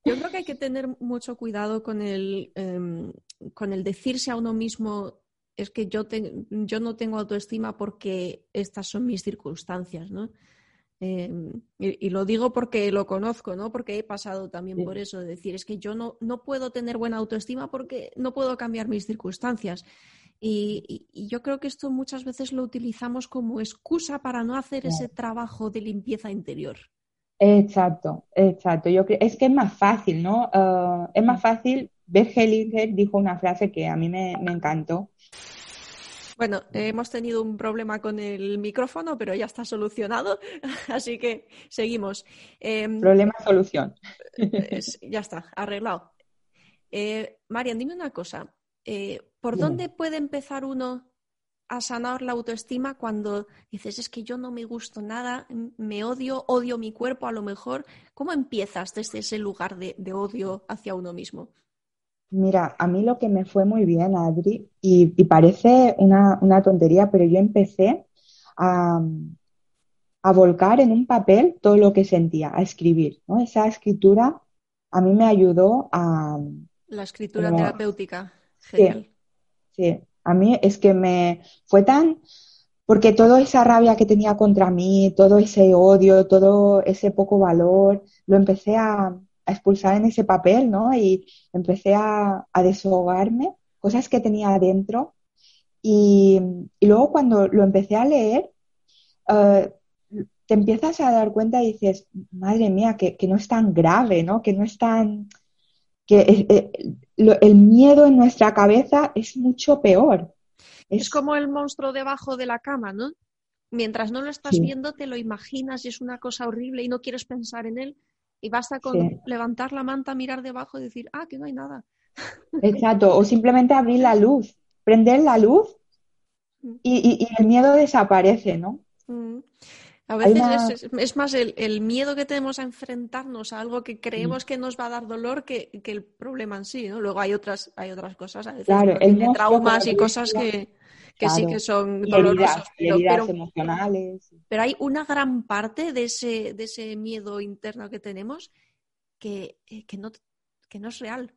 Yo creo que hay que tener mucho cuidado con el, em, con el decirse a uno mismo es que yo, yo no tengo autoestima porque estas son mis circunstancias, ¿no? Em, y, lo digo porque lo conozco, ¿no? Porque he pasado también por eso, de decir, es que yo no, no puedo tener buena autoestima porque no puedo cambiar mis circunstancias. Y, yo creo que esto muchas veces lo utilizamos como excusa para no hacer ese trabajo de limpieza interior. Exacto, exacto. Yo creo, es que es más fácil, ¿no? Ah, es más fácil. Bert Hellinger dijo una frase que a mí me, me encantó, bueno, hemos tenido un problema con el micrófono, pero ya está solucionado, así que seguimos. Em, problema solución. ya está, arreglado. Eh, Marian, dime una cosa. ¿Por dónde puede empezar uno a sanar la autoestima cuando dices es que yo no me gusto nada, me odio, odio mi cuerpo a lo mejor? ¿Cómo empiezas desde ese lugar de odio hacia uno mismo? Mira, a mí lo que me fue muy bien, Adri, y, parece una, tontería, pero yo empecé a, volcar en un papel todo lo que sentía, a escribir, ¿no? Esa escritura a mí me ayudó a... La escritura terapéutica. Genial. Sí, sí, a mí es que me fue tan... Porque toda esa rabia que tenía contra mí, todo ese odio, todo ese poco valor, lo empecé a, a expulsar en ese papel, ¿no? Y empecé a, desahogarme, cosas que tenía adentro. Y, luego cuando lo empecé a leer, eh, te empiezas a dar cuenta y dices, madre mía, que, no es tan grave, ¿no? Que no es tan... que eh, el miedo en nuestra cabeza es mucho peor. Es... como el monstruo debajo de la cama, ¿no? Mientras no lo estás viendo, te lo imaginas y es una cosa horrible y no quieres pensar en él, y basta con levantar la manta, mirar debajo y decir, ah, que no hay nada. Exacto, o simplemente abrir la luz, prender la luz mm. y, el miedo desaparece, ¿no? Mm. A veces es, más el, miedo que tenemos a enfrentarnos a algo que creemos que nos va a dar dolor que, el problema en sí, ¿no? Luego hay otras, hay otras cosas, a veces claro, traumas y cosas que, que sí que son dolorosos. pero, emocionales. Pero hay una gran parte de ese, de ese miedo interno que tenemos que, que, no, que no es real.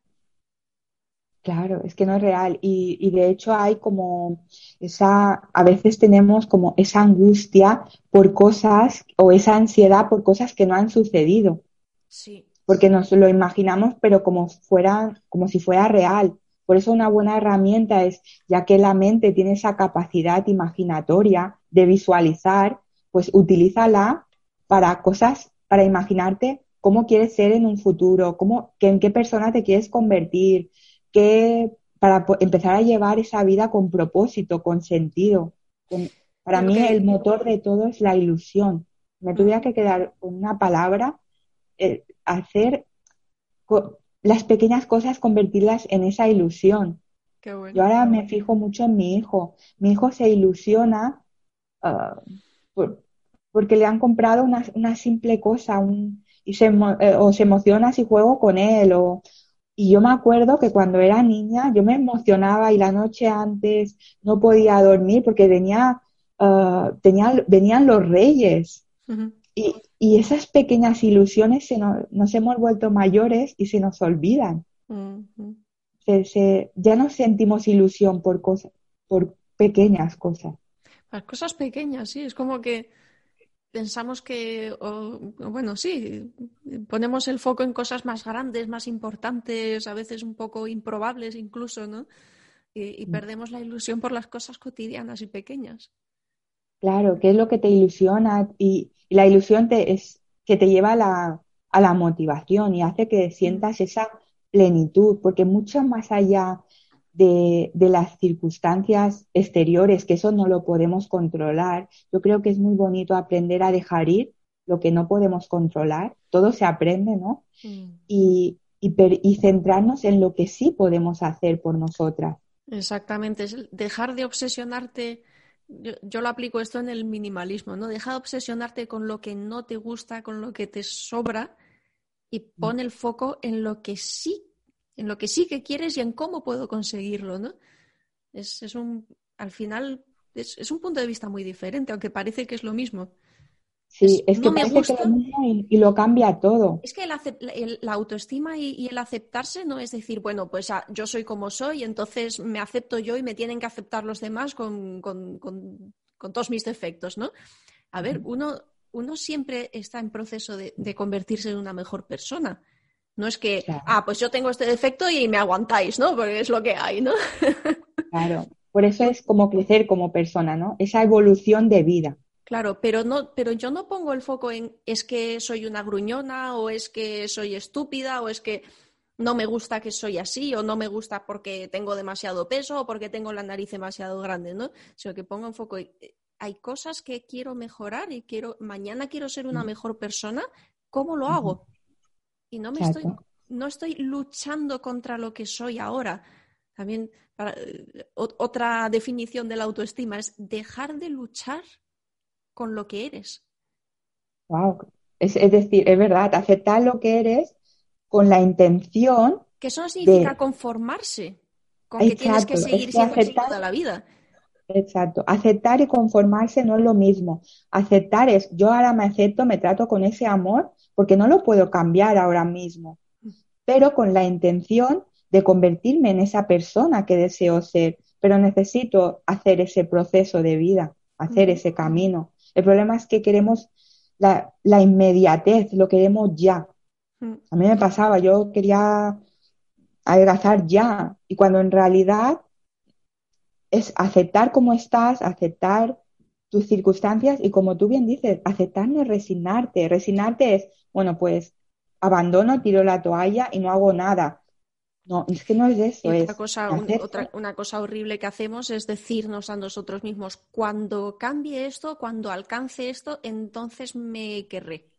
Claro, es que no es real. Y, y, de hecho hay como esa, a veces tenemos como esa angustia por cosas o esa ansiedad por cosas que no han sucedido. Sí. Porque nos lo imaginamos, pero como fuera, como si fuera real. Por eso una buena herramienta es, ya que la mente tiene esa capacidad imaginatoria de visualizar, pues utilízala para cosas, para imaginarte cómo quieres ser en un futuro, cómo, en qué persona te quieres convertir, qué, para empezar a llevar esa vida con propósito, con sentido. para mí el motor de todo es la ilusión. Me tuviera que quedar con una palabra, eh, hacer las pequeñas cosas convertirlas en esa ilusión. Yo ahora me fijo mucho en mi hijo. Mi hijo se ilusiona ah, porque le han comprado una, simple cosa y se, eh, o se emociona si juego con él. O, y yo me acuerdo que cuando era niña yo me emocionaba y la noche antes no podía dormir porque venía, ah, tenía, venían los reyes. y, y esas pequeñas ilusiones se nos, hemos vuelto mayores y se nos olvidan. ya no sentimos ilusión por cosas, por pequeñas cosas. Las cosas pequeñas, sí, es como que pensamos que, bueno, sí, ponemos el foco en cosas más grandes, más importantes, a veces un poco improbables incluso, ¿no? y mm. perdemos la ilusión por las cosas cotidianas y pequeñas. Claro, ¿qué es lo que te ilusiona? Y, la ilusión te, es que te lleva a la, a la motivación y hace que sientas esa plenitud, porque mucho más allá de, de, las circunstancias exteriores, que eso no lo podemos controlar, yo creo que es muy bonito aprender a dejar ir lo que no podemos controlar, todo se aprende, ¿no? Mm. Y, y, y centrarnos en lo que sí podemos hacer por nosotras. Exactamente, es dejar de obsesionarte yo, lo aplico esto en el minimalismo, ¿no? Deja de obsesionarte con lo que no te gusta, con lo que te sobra y mm. pon el foco en lo que sí, en lo que sí que quieres y en cómo puedo conseguirlo, ¿no? Es, es un, al final, es, es, un punto de vista muy diferente, aunque parece que es lo mismo. Sí, es, que parece que lo mismo y, lo cambia todo. Es que la autoestima y, el aceptarse no es decir, bueno, pues ah, yo soy como soy, entonces me acepto yo y me tienen que aceptar los demás con, todos mis defectos, ¿no? A ver, uno, uno siempre está en proceso de, convertirse en una mejor persona. No es que, ah, pues yo tengo este defecto y me aguantáis, ¿no? Porque es lo que hay, ¿no? claro, por eso es como crecer como persona, ¿no? Esa evolución de vida. Claro, pero no, pero yo no pongo el foco en es que soy una gruñona o es que soy estúpida o es que no me gusta que soy así o no me gusta porque tengo demasiado peso o porque tengo la nariz demasiado grande, ¿no? Sino que pongo en foco eh, hay cosas que quiero mejorar y quiero mañana quiero ser una mm. mejor persona, ¿cómo lo hago? Y no me estoy no estoy luchando contra lo que soy ahora. También eh, otra definición de la autoestima es dejar de luchar con lo que eres. Wow. Es, decir, es verdad, aceptar lo que eres con la intención. Que eso no significa conformarse con que tienes que seguir siendo aceptar... toda la vida. Exacto. Aceptar y conformarse no es lo mismo. Aceptar es, yo ahora me acepto, me trato con ese amor, porque no lo puedo cambiar ahora mismo, pero con la intención de convertirme en esa persona que deseo ser, pero necesito hacer ese proceso de vida, hacer ese camino. El problema es que queremos la, inmediatez, lo queremos ya. Mm. A mí me pasaba, yo quería adelgazar ya y cuando en realidad es aceptar cómo estás, aceptar tus circunstancias y como tú bien dices, aceptar no es resignarte. Resignarte es, bueno, pues abandono, tiro la toalla y no hago nada. No, es que no es eso. otra cosa, una cosa horrible que hacemos es decirnos a nosotros mismos, cuando cambie esto, cuando alcance esto, entonces me querré.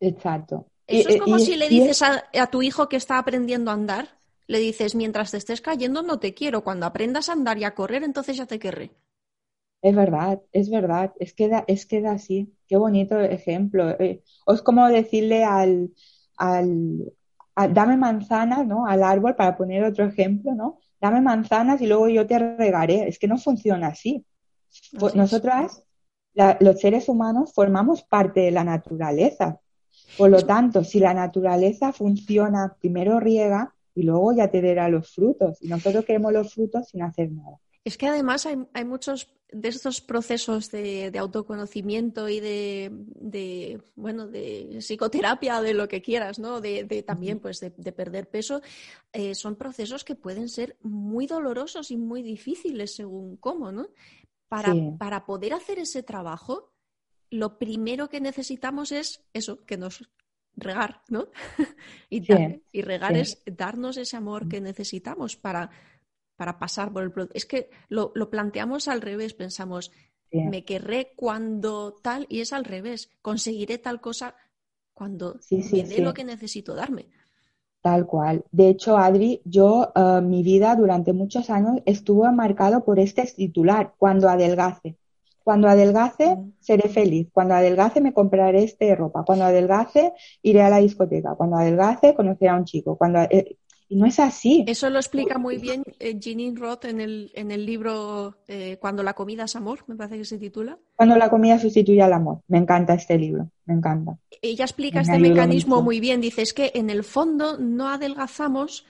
Exacto. Eso es como si le dices a, tu hijo que está aprendiendo a andar, le dices, mientras te estés cayendo no te quiero, cuando aprendas a andar y a correr, entonces ya te querré. Es verdad, es verdad, es que da, es que da así. Qué bonito ejemplo. Eh, es como decirle al, al, dame manzanas, ¿no? Al árbol, para poner otro ejemplo, ¿no? Dame manzanas y luego yo te regaré. Es que no funciona así. Nosotras, los seres humanos, formamos parte de la naturaleza. Por lo tanto, si la naturaleza funciona, primero riega y luego ya te dará los frutos. Y nosotros queremos los frutos sin hacer nada. Es que además hay, hay muchos de estos procesos de, autoconocimiento y de, bueno, de psicoterapia, de lo que quieras, ¿no? De, también, pues, de, perder peso, eh, son procesos que pueden ser muy dolorosos y muy difíciles según cómo, ¿no? Para, para poder hacer ese trabajo, lo primero que necesitamos es eso, que nos regar, ¿no? y, y, regar es darnos ese amor que necesitamos para para pasar por el producto. Es que lo, planteamos al revés, pensamos, me querré cuando tal, y es al revés, conseguiré tal cosa cuando me dé lo que necesito darme. Tal cual. De hecho, Adri, yo, eh, mi vida durante muchos años estuvo marcado por este titular, cuando adelgace. Cuando adelgace, mm. seré feliz. Cuando adelgace, me compraré este ropa. Cuando adelgace, iré a la discoteca. Cuando adelgace, conoceré a un chico. Cuando, eh, y no es así. Eso lo explica muy bien eh, Jeanine Roth en el, en el libro eh, Cuando la comida es amor, me parece que se titula. Cuando la comida sustituye al amor. Me encanta este libro, me encanta. Ella explica este mecanismo muy bien. Dice, es que en el fondo no adelgazamos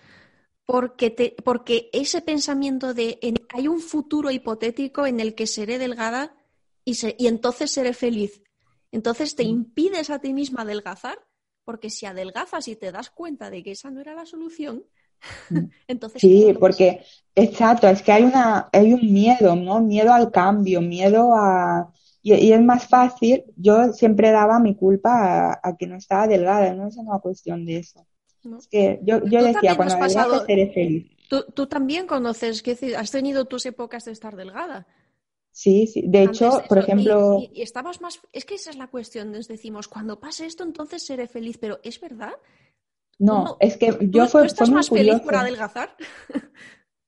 porque, te, porque ese pensamiento de hay un futuro hipotético en el que seré delgada y, y entonces seré feliz. Entonces te impides a ti misma adelgazar porque si adelgazas y te das cuenta de que esa no era la solución, mm. entonces... Sí, porque, exacto, es que hay, una, hay un miedo, ¿no? Miedo al cambio, miedo a... Y, es más fácil, yo siempre daba mi culpa a, que no estaba delgada, no es una cuestión de eso. Es que yo, yo decía, cuando pasado, seré feliz. Tú, tú también conoces, que has tenido tus épocas de estar delgada. Sí, sí. De hecho, por ejemplo. Y, estabas más. Es que esa es la cuestión. Nos decimos, cuando pase esto, entonces seré feliz. Pero ¿es verdad? No, es que yo fue, estás más feliz por adelgazar?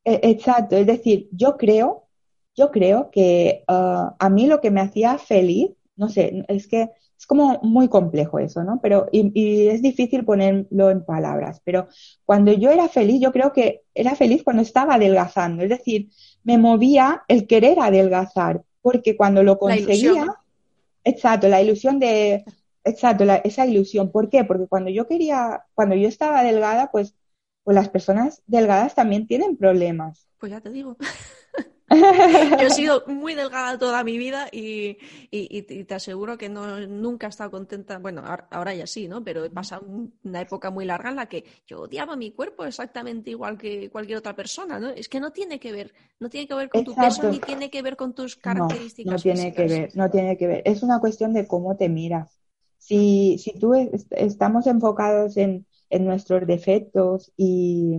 E, exacto. Es decir, yo creo, yo creo que uh, a mí lo que me hacía feliz, no sé, es que es como muy complejo eso, ¿no? Pero, y, y, es difícil ponerlo en palabras, pero cuando yo era feliz, yo creo que era feliz cuando estaba adelgazando, es decir, me movía el querer adelgazar, porque cuando lo conseguía, exacto, la ilusión de, exacto, esa ilusión. ¿Por qué? Porque cuando yo quería, cuando yo estaba delgada, pues, pues las personas delgadas también tienen problemas. Pues ya te digo. Yo he sido muy delgada toda mi vida y, te aseguro que no, nunca he estado contenta. Bueno, ahora ya sí, ¿no? Pero he pasado una época muy larga en la que yo odiaba mi cuerpo exactamente igual que cualquier otra persona, ¿no? Es que no tiene que ver, no tiene que ver con tu peso ni tiene que ver con tus características. No, tiene que ver, no tiene que ver. Es una cuestión de cómo te miras. Si, si tú estamos enfocados en, en nuestros defectos y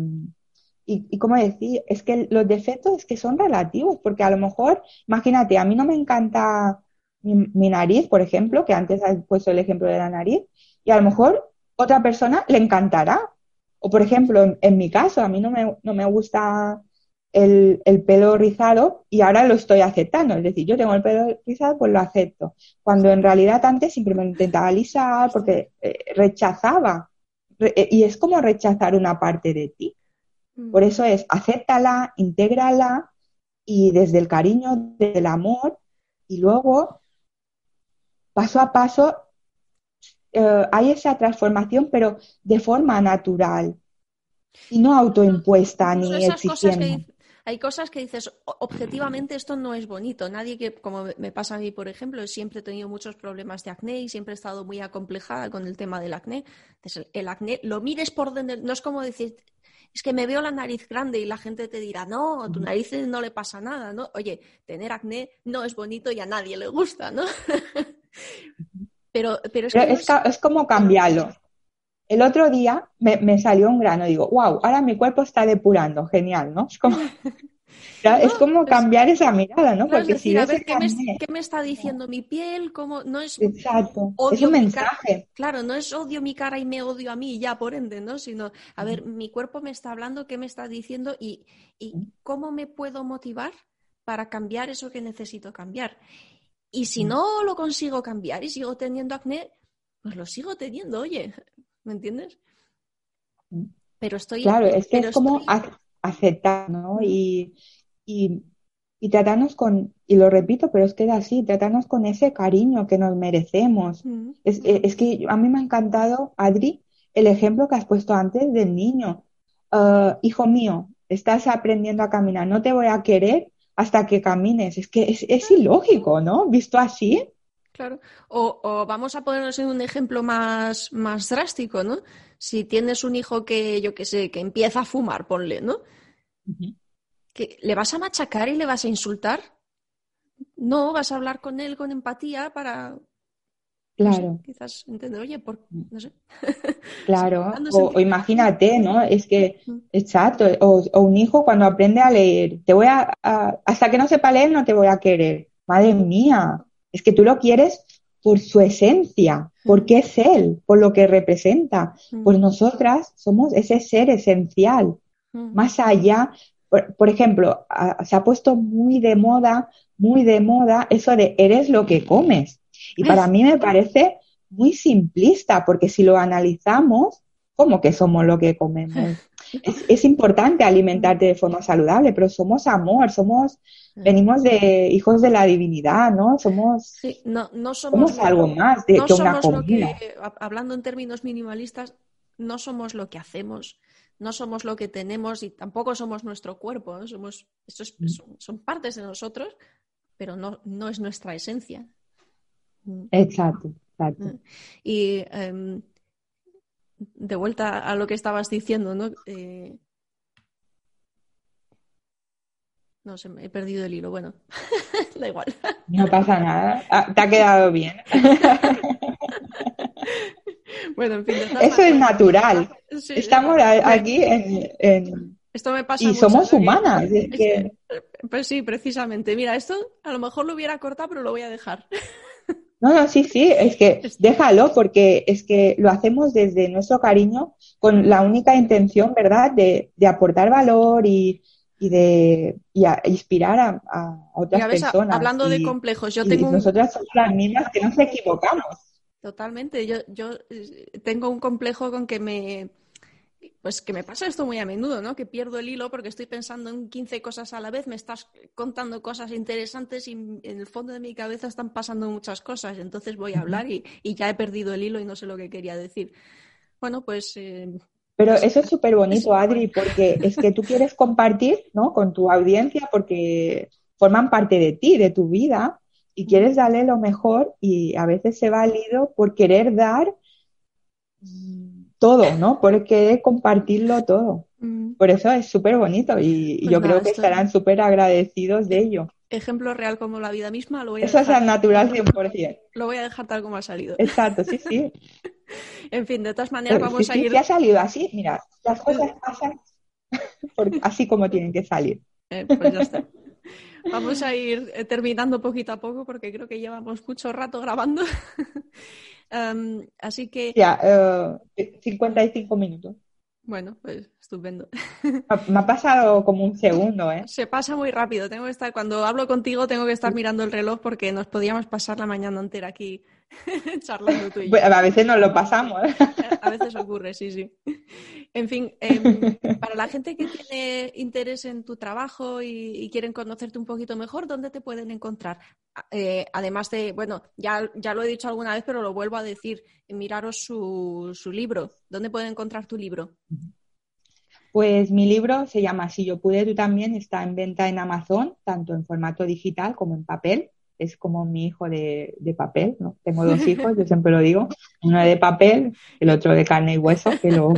y, y como decir, es que los defectos es que son relativos, porque a lo mejor, imagínate, a mí no me encanta mi, nariz, por ejemplo, que antes has puesto el ejemplo de la nariz, y a lo mejor otra persona le encantará. O por ejemplo, en, mi caso, a mí no me, no me gusta el, el, pelo rizado y ahora lo estoy aceptando. Es decir, yo tengo el pelo rizado, pues lo acepto. Cuando en realidad antes simplemente intentaba alisar porque eh, rechazaba. Eh, y es como rechazar una parte de ti. Por eso es, acéptala, intégrala y desde el cariño, desde el amor, y luego, paso a paso, eh, hay esa transformación, pero de forma natural y no autoimpuesta ni exigiendo. Hay cosas que dices, objetivamente esto no es bonito. Nadie que, como me pasa a mí, por ejemplo, siempre he tenido muchos problemas de acné y siempre he estado muy acomplejada con el tema del acné. Entonces, el acné, lo mires por donde, no es como decir, es que me veo la nariz grande y la gente te dirá, no, a tu nariz no le pasa nada, ¿no? Oye, tener acné no es bonito y a nadie le gusta, ¿no? pero, pero, es, es, como cambiarlo. El otro día me, salió un grano y digo, wow, ahora mi cuerpo está depurando, genial, ¿no? Es como... es como cambiar esa mirada, ¿no? Porque si a ver, ¿qué, me, está diciendo mi piel? ¿Cómo? No es Exacto. es un mensaje. Claro, no es odio mi cara y me odio a mí ya por ende, ¿no? Sino, a ver, mi cuerpo me está hablando, ¿qué me está diciendo? Y, y cómo me puedo motivar para cambiar eso que necesito cambiar. Y si no lo consigo cambiar y sigo teniendo acné, pues lo sigo teniendo, oye, ¿me entiendes? Pero estoy... Claro, es que es como aceptar, ¿no? Y, y, y, tratarnos con, y lo repito, pero es que es así, tratarnos con ese cariño que nos merecemos. Mm. Es, es, que a mí me ha encantado, Adri, el ejemplo que has puesto antes del niño. Ah, hijo mío, estás aprendiendo a caminar, no te voy a querer hasta que camines. Es que es, es ilógico, ¿no? Visto así. Claro. O, o, vamos a ponernos en un ejemplo más, más drástico, ¿no? Si tienes un hijo que, yo qué sé, que empieza a fumar, ponle, ¿no? ¿Le vas a machacar y le vas a insultar? No, vas a hablar con él con empatía para. Claro. quizás entender, oye, por. No sé. Claro. o, imagínate, ¿no? Es que. Exacto. O, un hijo cuando aprende a leer. Te voy a, Hasta que no sepa leer, no te voy a querer. Madre mía. Es que tú lo quieres por su esencia, porque es él, por lo que representa. Pues nosotras somos ese ser esencial más allá. Por, ejemplo, se ha puesto muy de moda, muy de moda eso de eres lo que comes. Y para mí me parece muy simplista, porque si lo analizamos, ¿cómo que somos lo que comemos? Es, importante alimentarte de forma saludable, pero somos amor, somos, venimos de hijos de la divinidad, ¿no? Somos, no, no somos, algo más de, que una comida. hablando en términos minimalistas, no somos lo que hacemos, no somos lo que tenemos y tampoco somos nuestro cuerpo. Somos, mm. son, partes de nosotros, pero no, no es nuestra esencia. Mm. Exacto, exacto. Mm. Y em, de vuelta a lo que estabas diciendo, ¿no? Eh, no sé, he perdido el hilo. Bueno, da igual. No pasa nada. Ah, te ha quedado bien. bueno, en fin. Eso es natural. Estamos aquí en, Esto me pasa y somos humanas. Pues sí, precisamente. Mira, esto a lo mejor lo hubiera cortado, pero lo voy a dejar. No, no, sí, sí, es que déjalo porque es que lo hacemos desde nuestro cariño con la única intención, ¿verdad?, de, aportar valor y, de inspirar a, otras personas. Hablando de complejos, yo tengo. Nosotras somos las mismas que nos equivocamos. Totalmente. Yo, yo eh, tengo un complejo con que me Pues que me pasa esto muy a menudo, ¿no? Que pierdo el hilo porque estoy pensando en 15 cosas a la vez, me estás contando cosas interesantes y en el fondo de mi cabeza están pasando muchas cosas. Entonces voy a hablar y, ya he perdido el hilo y no sé lo que quería decir. Bueno, pues... Eh, Pero eso es súper bonito, Adri, porque es que tú quieres compartir, ¿no? Con tu audiencia porque forman parte de ti, de tu vida y quieres darle lo mejor y a veces se va al hilo por querer dar todo, ¿no? Porque compartirlo todo. Mm. Por eso es súper bonito y, pues yo creo que estarán súper agradecidos de ello. Ejemplo real como la vida misma, lo voy a Eso es al natural 100%. Lo voy a dejar tal como ha salido. Exacto, sí, sí. en fin, de todas maneras vamos a ir... Sí, ha salido así, mira, las cosas pasan así como tienen que salir. Eh, pues ya está. Vamos a ir eh, terminando poquito a poco porque creo que llevamos mucho rato grabando. Así que... Ya, 55 eh, minutos. Bueno, pues estupendo. Me ha pasado como un segundo, ¿eh? Se pasa muy rápido. Tengo que estar, cuando hablo contigo, tengo que estar mirando el reloj porque nos podíamos pasar la mañana entera aquí charlando tú y yo. A veces nos lo pasamos. ¿eh? A veces ocurre, sí, sí. En fin, em, para la gente que tiene interés en tu trabajo y, quieren conocerte un poquito mejor, ¿dónde te pueden encontrar? Eh, además de, bueno, ya, ya lo he dicho alguna vez, pero lo vuelvo a decir, miraros su, su libro. ¿Dónde pueden encontrar tu libro? Pues mi libro se llama Si yo pude, tú también, está en venta en Amazon, tanto en formato digital como en papel. Es como mi hijo de, papel, ¿no? Tengo dos hijos, yo siempre lo digo, uno de papel, el otro de carne y hueso, que lo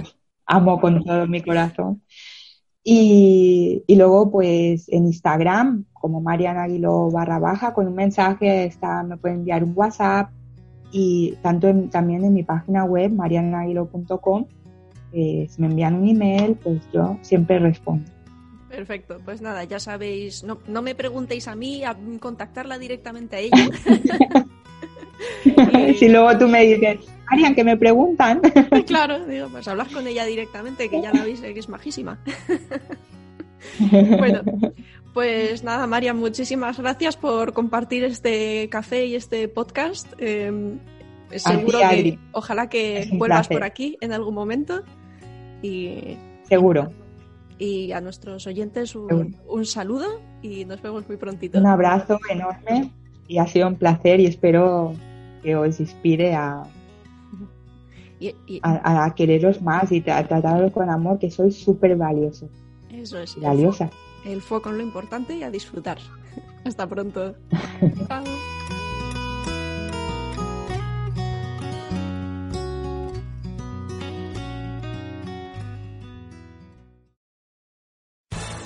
amo con todo mi corazón. Y, luego, pues en Instagram, como Mariana Aguilo barra baja, con un mensaje está, me pueden enviar un WhatsApp y tanto también en mi página web, marianaguilo.com, eh, si me envían un email, pues yo siempre respondo. Perfecto, pues nada, ya sabéis, no, no me preguntéis a mí, a contactarla directamente a ella. Si luego tú me dices, Marian, que me preguntan. claro, digo, pues hablas con ella directamente, que ya la veis que es majísima. bueno, pues nada, Marian, muchísimas gracias por compartir este café y este podcast. Em, seguro que ojalá que vuelvas por aquí en algún momento. Y, Seguro. Y a nuestros oyentes un, saludo y nos vemos muy prontito. Un abrazo enorme y ha sido un placer y espero que os inspire a, a, quereros más y a trataros con amor, que sois súper valiosos. Eso es. Valiosa. El foco en lo importante y a disfrutar. Hasta pronto. Chao.